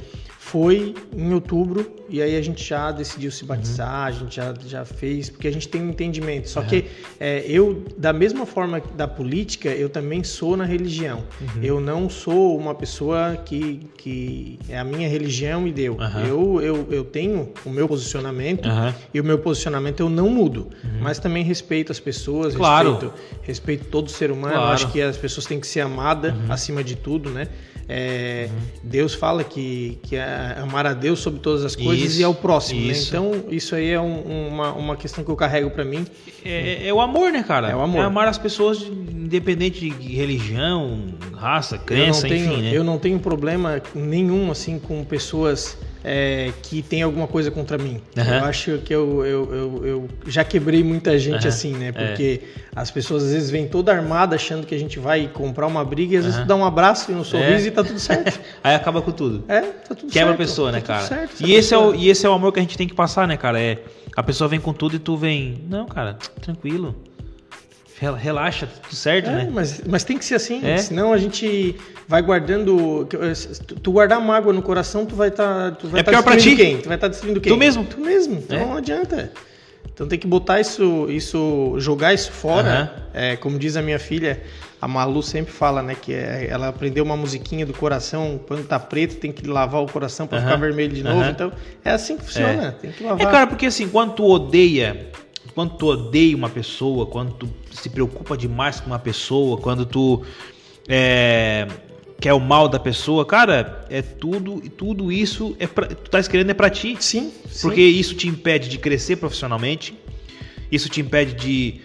foi em outubro e aí a gente já decidiu se batizar, uhum. a gente já, já fez, porque a gente tem um entendimento. Só uhum. que é, eu, da mesma forma da política, eu também sou na religião. Uhum. Eu não sou uma pessoa que, que é a minha religião me deu. Eu, eu, eu tenho o meu posicionamento e o meu posicionamento eu não mudo. Uhum. Mas também respeito as pessoas, claro. respeito, respeito todo ser humano. Claro. Acho que as pessoas têm que ser amadas uhum. acima de tudo, né? É, uhum. Deus fala que, que é amar a Deus sobre todas as coisas isso, e ao próximo. Né? Isso. Né? Então, isso aí é um, uma, uma questão que eu carrego para mim. É, é, o amor, né, cara? É o amor. É amar as pessoas independente de religião, raça, crença, tenho, enfim. Né? Eu não tenho problema nenhum assim com pessoas é, que tem alguma coisa contra mim. Uhum. Eu acho que eu, eu, eu, eu, já quebrei muita gente uhum. assim, né? Porque é. as pessoas às vezes vêm toda armada achando que a gente vai comprar uma briga e às uhum. vezes tu dá um abraço e um sorriso é. e tá tudo certo. (laughs) Aí acaba com tudo. É, tá tudo Quebra certo. a pessoa, né, tá cara? Certo, e, esse é o, e esse é o amor que a gente tem que passar, né, cara? É, a pessoa vem com tudo e tu vem. Não, cara, tranquilo relaxa, tudo certo, é, né? Mas, mas tem que ser assim, é? senão a gente vai guardando. Tu guardar mágoa no coração, tu vai estar. Tá, tu vai é tá pior pra ti. quem? Tu vai estar tá destruindo quem? Tu mesmo. Tu mesmo. Então é. não adianta. Então tem que botar isso, isso jogar isso fora. Uhum. É, como diz a minha filha, a Malu sempre fala, né, que é, ela aprendeu uma musiquinha do coração, quando tá preto tem que lavar o coração para uhum. ficar vermelho de novo. Uhum. Então é assim que funciona, é. tem que lavar. É cara, porque assim, quando tu odeia quando tu odeia uma pessoa, quando tu se preocupa demais com uma pessoa, quando tu é, quer o mal da pessoa, cara, é tudo e tudo isso é pra, tu tá escrevendo é para ti. Sim, Porque isso te impede de crescer profissionalmente, isso te impede de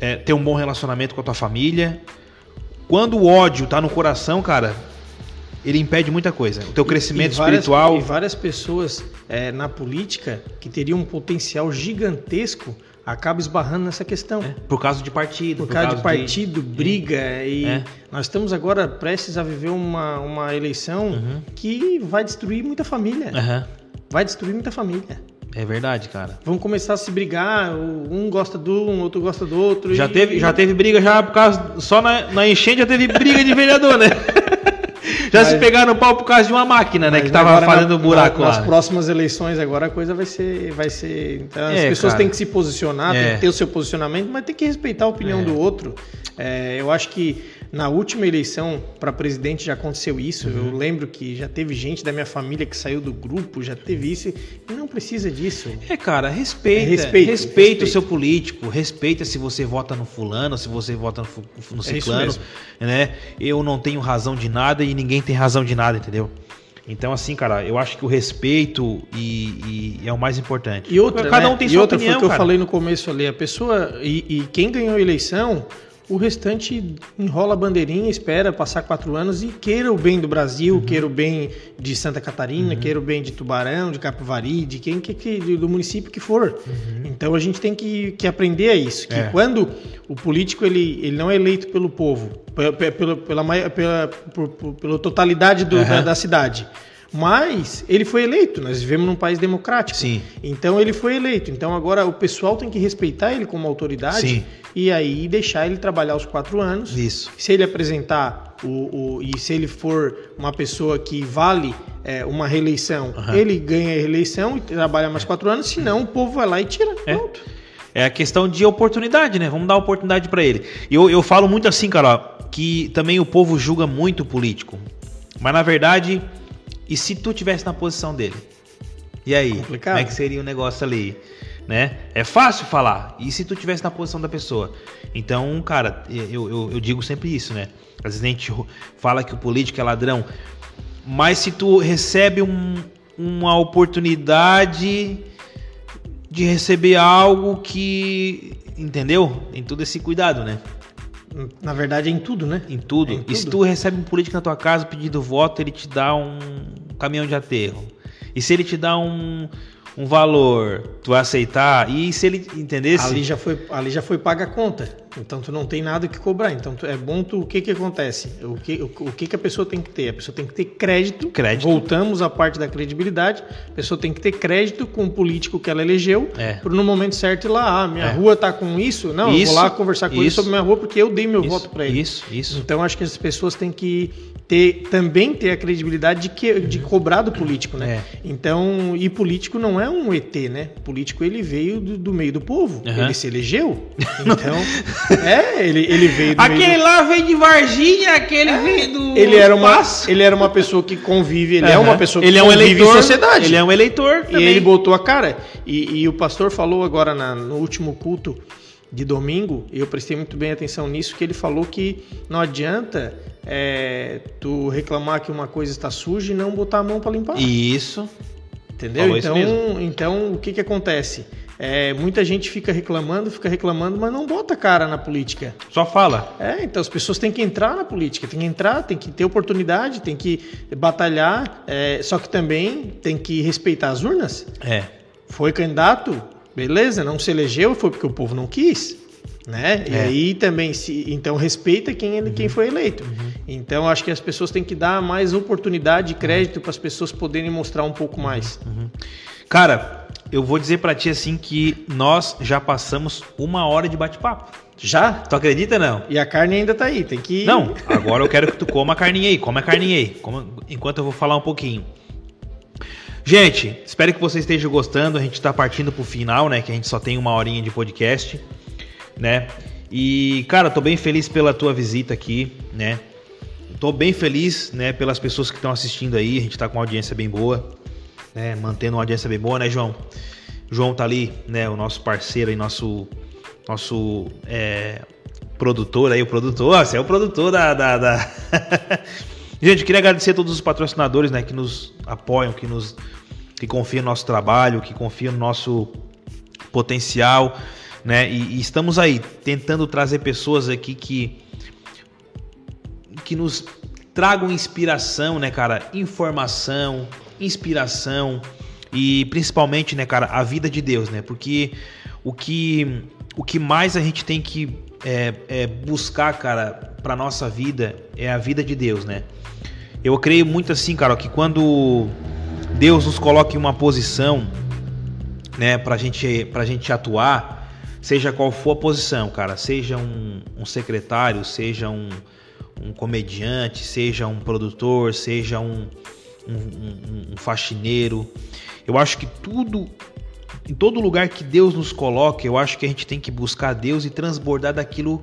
é, ter um bom relacionamento com a tua família. Quando o ódio tá no coração, cara, ele impede muita coisa. O teu crescimento e, e várias, espiritual. E várias pessoas é, na política que teriam um potencial gigantesco acabam esbarrando nessa questão. É, por causa de partido. Por, por causa, causa, de partido, de... briga. E é. nós estamos agora prestes a viver uma, uma eleição uhum. que vai destruir muita família. Uhum. Vai destruir muita família. É verdade, cara. Vão começar a se brigar, um gosta do um, outro gosta do outro. Já, e... teve, já teve briga já por causa. Só na, na enchente já teve briga de vereador, né? (laughs) Já mas, se pegaram no pau por causa de uma máquina, né? Que tava fazendo na, buraco na, lá. Nas próximas eleições agora a coisa vai ser. Vai ser então, as é, pessoas cara. têm que se posicionar, é. tem que ter o seu posicionamento, mas tem que respeitar a opinião é. do outro. É, eu acho que na última eleição para presidente já aconteceu isso. Uhum. Eu lembro que já teve gente da minha família que saiu do grupo, já teve isso. E não precisa disso. É, cara, respeita. É, respeita o seu político, respeita se você vota no fulano, se você vota no, no é ciclano. É né? Eu não tenho razão de nada e ninguém tem razão de nada, entendeu? Então, assim, cara, eu acho que o respeito e, e é o mais importante. E outra, Cada né? um tem e sua outra opinião, foi o que cara. eu falei no começo ali. A pessoa. E, e quem ganhou a eleição o restante enrola a bandeirinha, espera passar quatro anos e queira o bem do Brasil, uhum. queira o bem de Santa Catarina, uhum. queira o bem de Tubarão, de Capivari, de quem que, que do município que for. Uhum. Então a gente tem que, que aprender a isso, que é. quando o político ele, ele não é eleito pelo povo, pela, pela, pela, pela, pela totalidade do, da, da cidade, mas ele foi eleito, nós vivemos num país democrático. Sim. Então ele foi eleito. Então agora o pessoal tem que respeitar ele como autoridade Sim. e aí deixar ele trabalhar os quatro anos. Isso. Se ele apresentar o, o, e se ele for uma pessoa que vale é, uma reeleição, uhum. ele ganha a reeleição e trabalha mais quatro anos, senão o povo vai lá e tira. É. Pronto. É a questão de oportunidade, né? Vamos dar oportunidade para ele. Eu, eu falo muito assim, cara, ó, que também o povo julga muito o político. Mas na verdade, e se tu tivesse na posição dele? E aí? Complicado. Como é que seria o negócio ali? Né? É fácil falar. E se tu tivesse na posição da pessoa? Então, cara, eu, eu, eu digo sempre isso, né? Às vezes a gente fala que o político é ladrão, mas se tu recebe um, uma oportunidade de receber algo que. Entendeu? Tem todo esse cuidado, né? Na verdade, é em tudo, né? Em tudo. É em tudo. E se tu recebe um político na tua casa pedindo voto, ele te dá um caminhão de aterro. E se ele te dá um, um valor, tu vai aceitar? E se ele entendesse? Ali já foi, ali já foi paga a conta. Então tu não tem nada que cobrar. Então tu, é bom tu, o que que acontece? O que, o, o, que que a pessoa tem que ter? A pessoa tem que ter crédito. Crédito. Voltamos à parte da credibilidade. A pessoa tem que ter crédito com o político que ela elegeu. É. Para no momento certo ir lá, ah, minha é. rua tá com isso. Não, isso, eu vou lá conversar com isso. ele sobre minha rua porque eu dei meu isso, voto para ele. Isso, isso. Então acho que as pessoas têm que ter também ter a credibilidade de, que, de cobrar do político, né? É. Então, e político não é um ET, né? político ele veio do, do meio do povo, uhum. ele se elegeu. (laughs) Então, (laughs) é, ele, ele veio do Aquele do... lá veio de Varginha, aquele é. veio do Ele era uma ele era uma pessoa que convive, ele uhum. é uma pessoa que ele convive é um eleitor, em sociedade. Ele é um eleitor também. E ele botou a cara. E, e o pastor falou agora na, no último culto de domingo, e eu prestei muito bem atenção nisso, que ele falou que não adianta é, tu reclamar que uma coisa está suja e não botar a mão para limpar. Isso. Entendeu? então, então, o que, que acontece? É, muita gente fica reclamando, fica reclamando, mas não bota cara na política. Só fala. É, então as pessoas têm que entrar na política, tem que entrar, tem que ter oportunidade, tem que batalhar, é, só que também tem que respeitar as urnas. É. Foi candidato, beleza, não se elegeu, foi porque o povo não quis. Né? É. E aí também, se, então respeita quem, uhum. quem foi eleito. Uhum. Então acho que as pessoas têm que dar mais oportunidade e crédito para as pessoas poderem mostrar um pouco mais. Uhum. Cara, eu vou dizer para ti assim que nós já passamos uma hora de bate-papo. Já? Tu acredita não? E a carne ainda tá aí, tem que. Não, agora eu quero que tu coma a carninha aí, come a carninha aí, enquanto eu vou falar um pouquinho. Gente, espero que vocês estejam gostando. A gente está partindo pro final, né? Que a gente só tem uma horinha de podcast, né? E, cara, tô bem feliz pela tua visita aqui, né? Tô bem feliz, né, pelas pessoas que estão assistindo aí. A gente tá com uma audiência bem boa, né? Mantendo uma audiência bem boa, né, João? João tá ali, né? O nosso parceiro e nosso nosso é, produtor aí, o produtor. Você é o produtor da, da, da... (laughs) Gente, queria agradecer a todos os patrocinadores, né, que nos apoiam, que nos que confiam no nosso trabalho, que confiam no nosso potencial, né? E, e, estamos aí tentando trazer pessoas aqui que que nos tragam inspiração, né, cara? Informação, inspiração e principalmente, né, cara, a vida de Deus, né? Porque o que o que mais a gente tem que é, é buscar, cara, para nossa vida é a vida de Deus, né? Eu creio muito assim, cara, que quando Deus nos coloca em uma posição, né, pra gente, pra gente atuar, seja qual for a posição, cara, seja um, um secretário, seja um, um, comediante, seja um produtor, seja um, um, um faxineiro. Eu acho que tudo, em todo lugar que Deus nos coloca, eu acho que a gente tem que buscar Deus e transbordar daquilo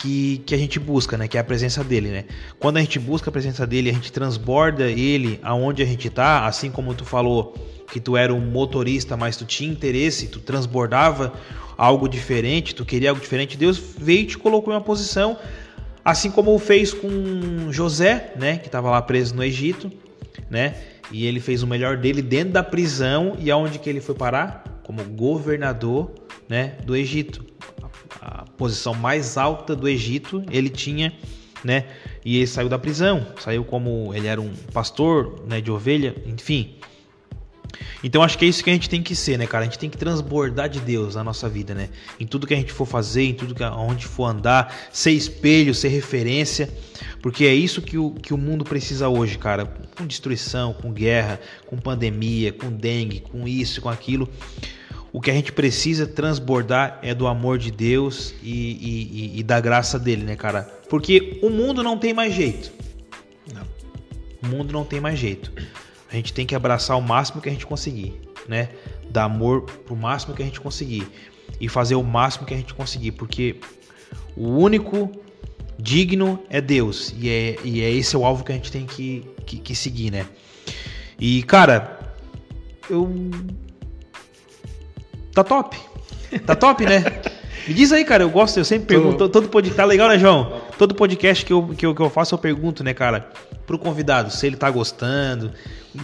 que, que a gente busca, né? Que é a presença dele, né? Quando a gente busca a presença dele, a gente transborda ele aonde a gente tá, assim como tu falou que tu era um motorista, mas tu tinha interesse, tu transbordava algo diferente, tu queria algo diferente, Deus veio e te colocou em uma posição, assim como fez com José, né? Que estava lá preso no Egito, né? E ele fez o melhor dele dentro da prisão e aonde que ele foi parar? Como governador, né? Do Egito a posição mais alta do Egito, ele tinha, né? E ele saiu da prisão, saiu como ele era um pastor, né, de ovelha, enfim. Então acho que é isso que a gente tem que ser, né, cara? A gente tem que transbordar de Deus na nossa vida, né? Em tudo que a gente for fazer, em tudo que onde for andar, ser espelho, ser referência, porque é isso que o, que o mundo precisa hoje, cara. Com destruição, com guerra, com pandemia, com dengue, com isso, com aquilo. O que a gente precisa transbordar é do amor de Deus e, e, e da graça dele, né, cara? Porque o mundo não tem mais jeito. Não. o mundo não tem mais jeito. A gente tem que abraçar o máximo que a gente conseguir, né? Dar amor pro máximo que a gente conseguir e fazer o máximo que a gente conseguir, porque o único digno é Deus e é, e é esse o alvo que a gente tem que, que, que seguir, né? E cara, eu tá top, tá top, né? (laughs) Me diz aí, cara, eu gosto, eu sempre pergunto, todo podcast, tá legal, né, João? Todo podcast que eu, que eu, que eu faço, eu pergunto, né, cara, pro convidado, se ele tá gostando,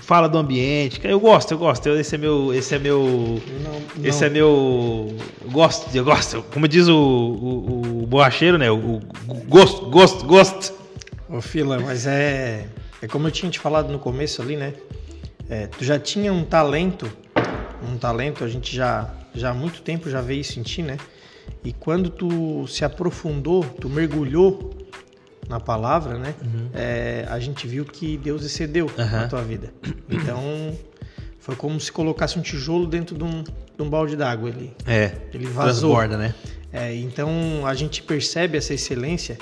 fala do ambiente. Eu gosto, eu gosto. Esse é meu. Esse é meu. Não, não. Esse é meu. Eu gosto, eu gosto. Como diz o, o, o borracheiro, né? O, o gosto, gosto, gosto. Ô, Fila, mas é. É como eu tinha te falado no começo ali, né? É, tu já tinha um talento, um talento, a gente já, já há muito tempo já vê isso em ti, né? E quando tu se aprofundou, tu mergulhou na palavra, né? Uhum. É, a gente viu que Deus excedeu uhum. na tua vida. Então, foi como se colocasse um tijolo dentro de um, de um balde d'água ali. É. Ele vazou. Transborda, né? É, então, a gente percebe essa excelência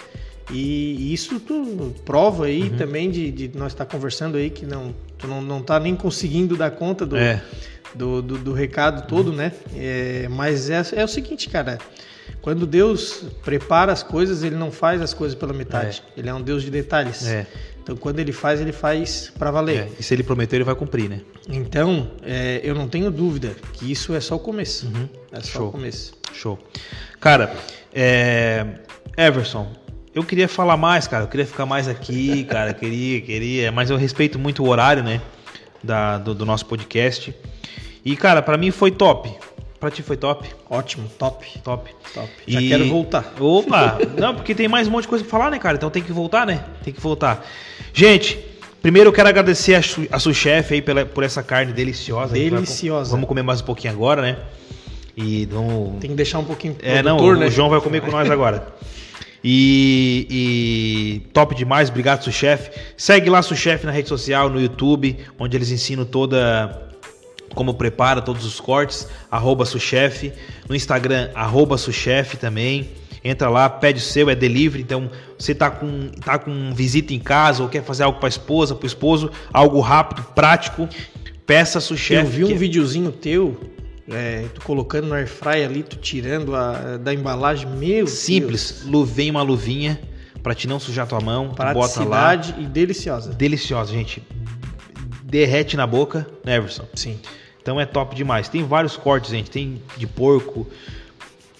e isso tu prova aí uhum. também de, de, nós estar tá conversando aí que não, tu não, não tá nem conseguindo dar conta do, é. Do, do, do, recado todo, né? É, mas é, é o seguinte, cara. Quando Deus prepara as coisas, ele não faz as coisas pela metade. É. Ele é um Deus de detalhes. É. Então, quando ele faz, ele faz para valer. É. E se ele prometeu, ele vai cumprir, né? Então, é, eu não tenho dúvida que isso é só o começo. Uhum. É só Show. o começo. Show. Cara, é, Everson, eu queria falar mais, cara. Eu queria ficar mais aqui, cara. queria, queria. Mas eu respeito muito o horário, né? Da, do, do nosso podcast. E, cara, para mim foi top. Pra ti foi top? Ótimo, top. Top. Top. Já e... quero voltar. Opa! (laughs) Não, porque tem mais um monte de coisa pra falar, né, cara? Então tem que voltar, né? Tem que voltar. Gente, primeiro eu quero agradecer a, a sua chefe aí pela, por essa carne deliciosa. Deliciosa. Vamos comer mais um pouquinho agora, né? E vamos... Tem que deixar um pouquinho É, não, o, né? o João vai comer com nós agora. (laughs) E, e, top demais, obrigado, Suchef. Segue lá Suchef na rede social, no YouTube, onde eles ensinam toda como prepara todos os cortes, arroba Suchef. No Instagram, arroba Suchef também. Entra lá, pede o seu, é delivery. Então, você tá com, tá com visita em casa ou quer fazer algo para a esposa, para o esposo, algo rápido, prático, peça Suchef. Eu vi um que... videozinho teu é, tu colocando no airfry ali, tu tirando a, da embalagem, meu Simples, Deus. vem uma luvinha para te não sujar tua mão, bota lá. e deliciosa. Deliciosa, gente. Derrete na boca, né, Everson? Sim. Então é top demais. Tem vários cortes, gente. Tem de porco,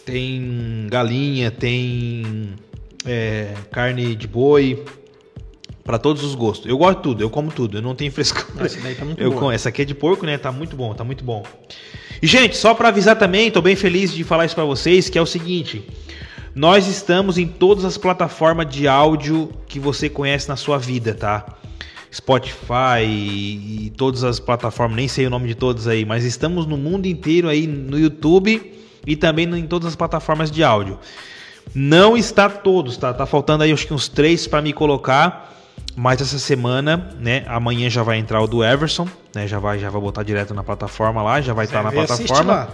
tem galinha, tem é, carne de boi. Para todos os gostos. Eu gosto de tudo, eu como tudo, eu não tenho frescura. Essa daí tá muito eu bom. Essa aqui é de porco, né? Tá muito bom, tá muito bom. E, gente, só para avisar também, tô bem feliz de falar isso para vocês, que é o seguinte. Nós estamos em todas as plataformas de áudio que você conhece na sua vida, tá? Spotify e, todas as plataformas, nem sei o nome de todas aí, mas estamos no mundo inteiro aí no YouTube e também em todas as plataformas de áudio. Não está todos, tá? Tá faltando aí acho que uns três para me colocar, mas essa semana, né? Amanhã já vai entrar o do Everson, né? Já vai, já vai botar direto na plataforma lá, já vai estar tá na plataforma.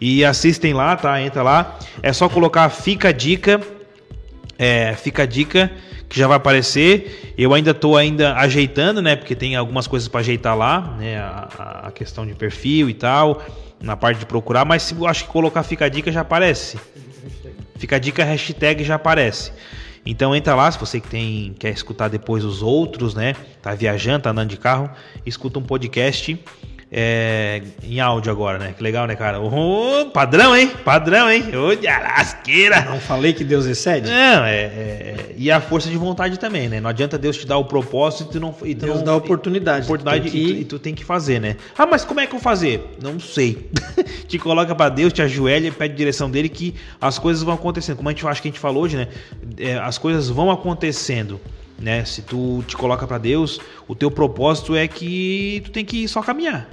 E assistem lá, tá? Entra lá. É só colocar fica a dica, é, fica a dica que já vai aparecer. Eu ainda estou ainda ajeitando, né? Porque tem algumas coisas para ajeitar lá, né? A, a, questão de perfil e tal, na parte de procurar. Mas se acho que colocar fica a dica já aparece. Fica a dica hashtag já aparece. Então entra lá, se você que tem quer escutar depois os outros, né? Tá viajando, tá andando de carro, escuta um podcast é, em áudio agora, né? Que legal, né, cara? Padrão, hein? Padrão, hein? Ô, de! Não falei que Deus excede? Não, é, é, E a força de vontade também, né? Não adianta Deus te dar o propósito e tu não. E tu Deus não, dá a oportunidade. oportunidade que... e, tu, e, tu, tem que fazer, né? Ah, mas como é que eu fazer? Não sei. (laughs) te coloca para Deus, te ajoelha e pede direção dele que as coisas vão acontecendo. Como a gente acho que a gente falou hoje, né? É, as coisas vão acontecendo né? Se tu te coloca para Deus, o teu propósito é que tu tem que só caminhar.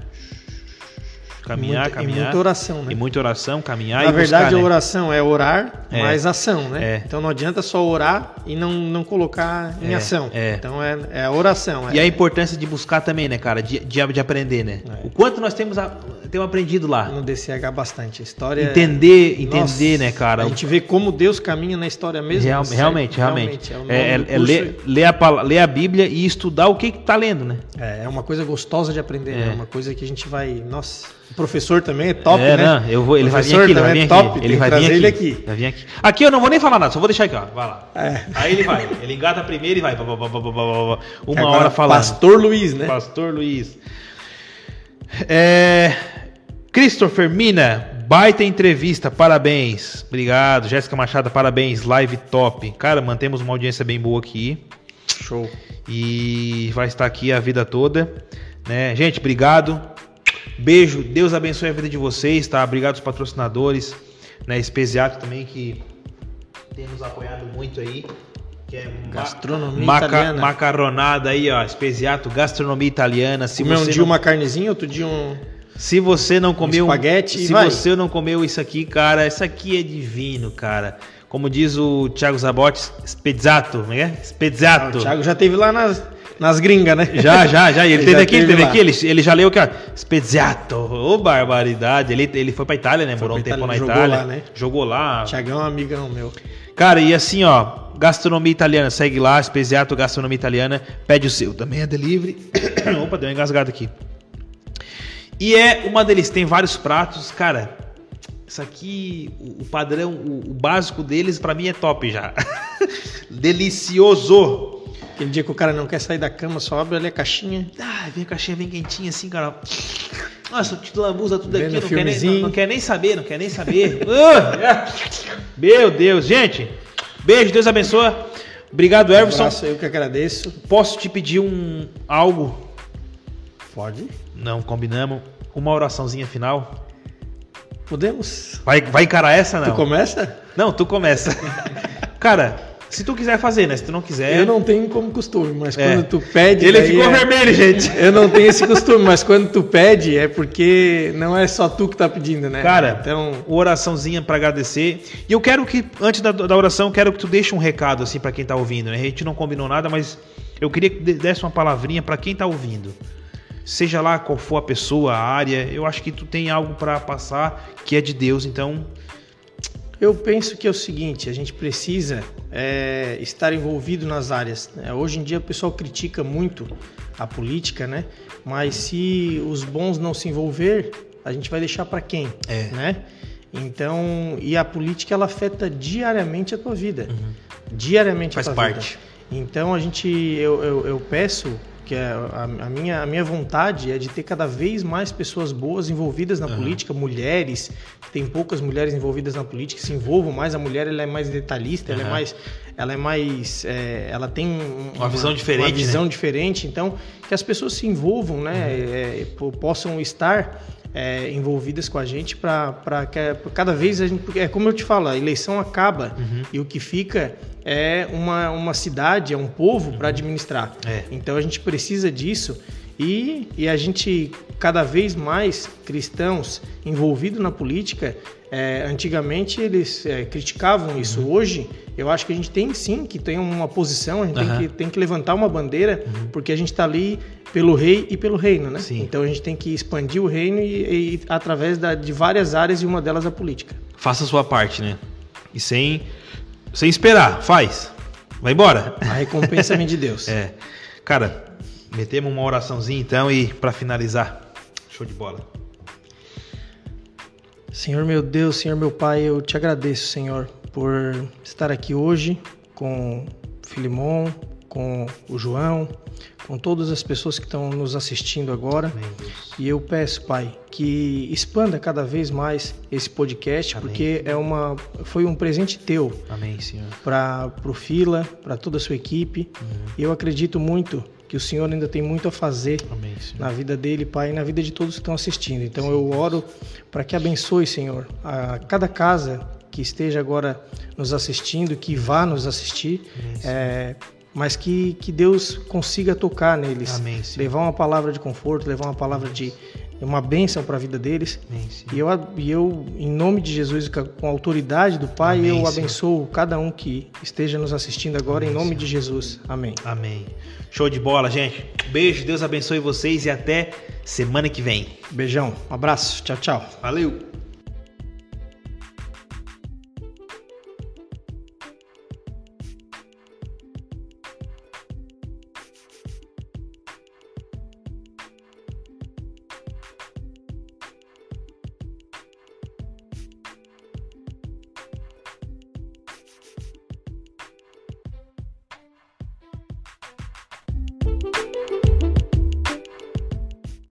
Caminhar, muita, caminhar. E muita oração, né? E muita oração, caminhar Na verdade, buscar, a oração é orar é. mais ação, né? É. Então não adianta só orar e não, não colocar em é. ação. É. Então é, é a oração. E a importância de buscar também, né, cara? De, de, de aprender, né? O quanto nós temos a, tenho aprendido lá. No DCH bastante. A história. Entender, entender, Nossa, né, cara? A gente vê como Deus caminha na história mesmo. Real, realmente, realmente. realmente. É, é, é ler, ler, a, ler a Bíblia e estudar o que está lendo, né? É, é uma coisa gostosa de aprender, né? é. né? Uma coisa que a gente vai. Nossa. O professor também é top, é, né? Não, eu vou, ele vai vir aqui, ele vai vir é aqui. Top, ele vai vir aqui. Aqui. Vai vir aqui. Aqui eu não vou nem falar nada, só vou deixar aqui, ó. Vai lá. É. Aí ele vai. Ele engata primeiro e vai. Uma hora falando. Pastor Luiz, né? Pastor Luiz. É. Christopher Mina, baita entrevista, parabéns. Obrigado. Jéssica Machado, parabéns. Live top. Cara, mantemos uma audiência bem boa aqui. Show. E vai estar aqui a vida toda. Né? Gente, obrigado. Beijo, Deus abençoe a vida de vocês, tá? Obrigado aos patrocinadores, né? Espesiato também que tem nos apoiado muito aí. Que é gastronomia maca italiana. Macaronada aí, ó. Espesiato, gastronomia italiana. Se Comeu um dia não... uma carnezinha, outro dia um. Se você não comeu. Um espaguete, se vai. você não comeu isso aqui, cara, isso aqui é divino, cara. Como diz o Thiago Zabotti, spezzato, não é? Spezzato. Ah, o Thiago já teve lá nas nas gringas, né? Já, já, já. Ele, (laughs) ele teve aqui, ele teve lá. aqui, ele, ele já leu que Speziato, ô oh, barbaridade. Ele, ele foi pra Itália, né? Morou um tempo na jogou Itália. Lá, né? Jogou lá. Tiagão é um amigão meu. Cara, e assim, ó, gastronomia italiana, segue lá, Speziato Gastronomia Italiana, pede o seu, também é delivery. (coughs) Opa, deu uma engasgada aqui. E é uma delícia, tem vários pratos, cara. Isso aqui, o padrão, o, o básico deles para mim é top já. (laughs) Delicioso. Aquele dia que o cara não quer sair da cama, só abre ali a caixinha. Ah, vem a caixinha bem quentinha assim, cara. Nossa, te lambuza tudo aqui, não quer, nem, não, não quer, nem, saber, não quer nem saber. (laughs) uh, meu Deus, gente. Beijo, Deus abençoe. Obrigado, Everson. Um abraço, eu que agradeço. Posso te pedir um algo? Pode. Não, combinamos. Uma oraçãozinha final. Podemos. Vai, vai encarar essa, não? Tu começa? Não, tu começa. (laughs) cara, se tu quiser fazer, né? Se tu não quiser. Eu não tenho como costume, mas é. quando tu pede. Ele ficou é... vermelho, gente. (laughs) Eu não tenho esse costume, mas quando tu pede é porque não é só tu que tá pedindo, né? Cara, então. Oraçãozinha para agradecer. E eu quero que, antes da, da oração, quero que tu deixe um recado, assim, para quem tá ouvindo, né? A gente não combinou nada, mas eu queria que desse uma palavrinha para quem tá ouvindo. Seja lá qual for a pessoa, a área, eu acho que tu tem algo para passar que é de Deus, então eu penso que é o seguinte: a gente precisa é, estar envolvido nas áreas. Né? Hoje em dia o pessoal critica muito a política, né? Mas se os bons não se envolver, a gente vai deixar para quem, é. né? Então, e a política ela afeta diariamente a tua vida, uhum. diariamente Faz a tua parte. vida. Então a gente, eu, eu, eu peço que é a, a, minha, a minha vontade é de ter cada vez mais pessoas boas envolvidas na uhum. política, mulheres, tem poucas mulheres envolvidas na política, se envolvam mais, a mulher ela é mais detalhista, uhum. ela é mais, ela é mais, é, ela tem uma, uma, visão diferente, uma visão né? diferente, então que as pessoas se envolvam, né, uhum. é, possam estar é, envolvidas com a gente para que cada vez a gente, é como eu te falo, a eleição acaba uhum. e o que fica é uma, uma cidade, é um povo para administrar. É. Então a gente precisa disso e, e a gente, cada vez mais cristãos envolvidos na política, é, antigamente eles é, criticavam isso. Uhum. Hoje, eu acho que a gente tem sim que ter uma posição, a gente uhum. tem, que, tem que levantar uma bandeira, uhum. porque a gente está ali pelo rei e pelo reino, né? Sim. Então a gente tem que expandir o reino e, e através da, de várias áreas e uma delas a política. Faça a sua parte, né? E sem sem esperar, faz. Vai embora. A recompensa vem de Deus. (laughs) É. Cara, metemos uma oraçãozinha então e para finalizar. Show de bola. Senhor meu Deus, Senhor meu Pai, eu te agradeço, Senhor, por estar aqui hoje com Filimon, com o João, com todas as pessoas que estão nos assistindo agora. Amém, e eu peço, Pai, que expanda cada vez mais esse podcast, Amém. porque é uma, foi um presente teu. Amém, Senhor. Para o Fila, para toda a sua equipe. Uhum. Eu acredito muito que o Senhor ainda tem muito a fazer Amém, na vida dele, Pai, e na vida de todos que estão assistindo. Então Sim, eu oro para que abençoe, Senhor, a cada casa que esteja agora nos assistindo, que vá nos assistir. É, mas que, que Deus consiga tocar neles, Amém, levar uma palavra de conforto, levar uma palavra de uma bênção para a vida deles. Amém, e, eu, e eu, em nome de Jesus, com a autoridade do Pai, Amém, eu abençoo cada um que esteja nos assistindo agora, em nome de Jesus. Amém. Amém. Show de bola, gente. Beijo, Deus abençoe vocês e até semana que vem. Beijão, um abraço, tchau, tchau. Valeu!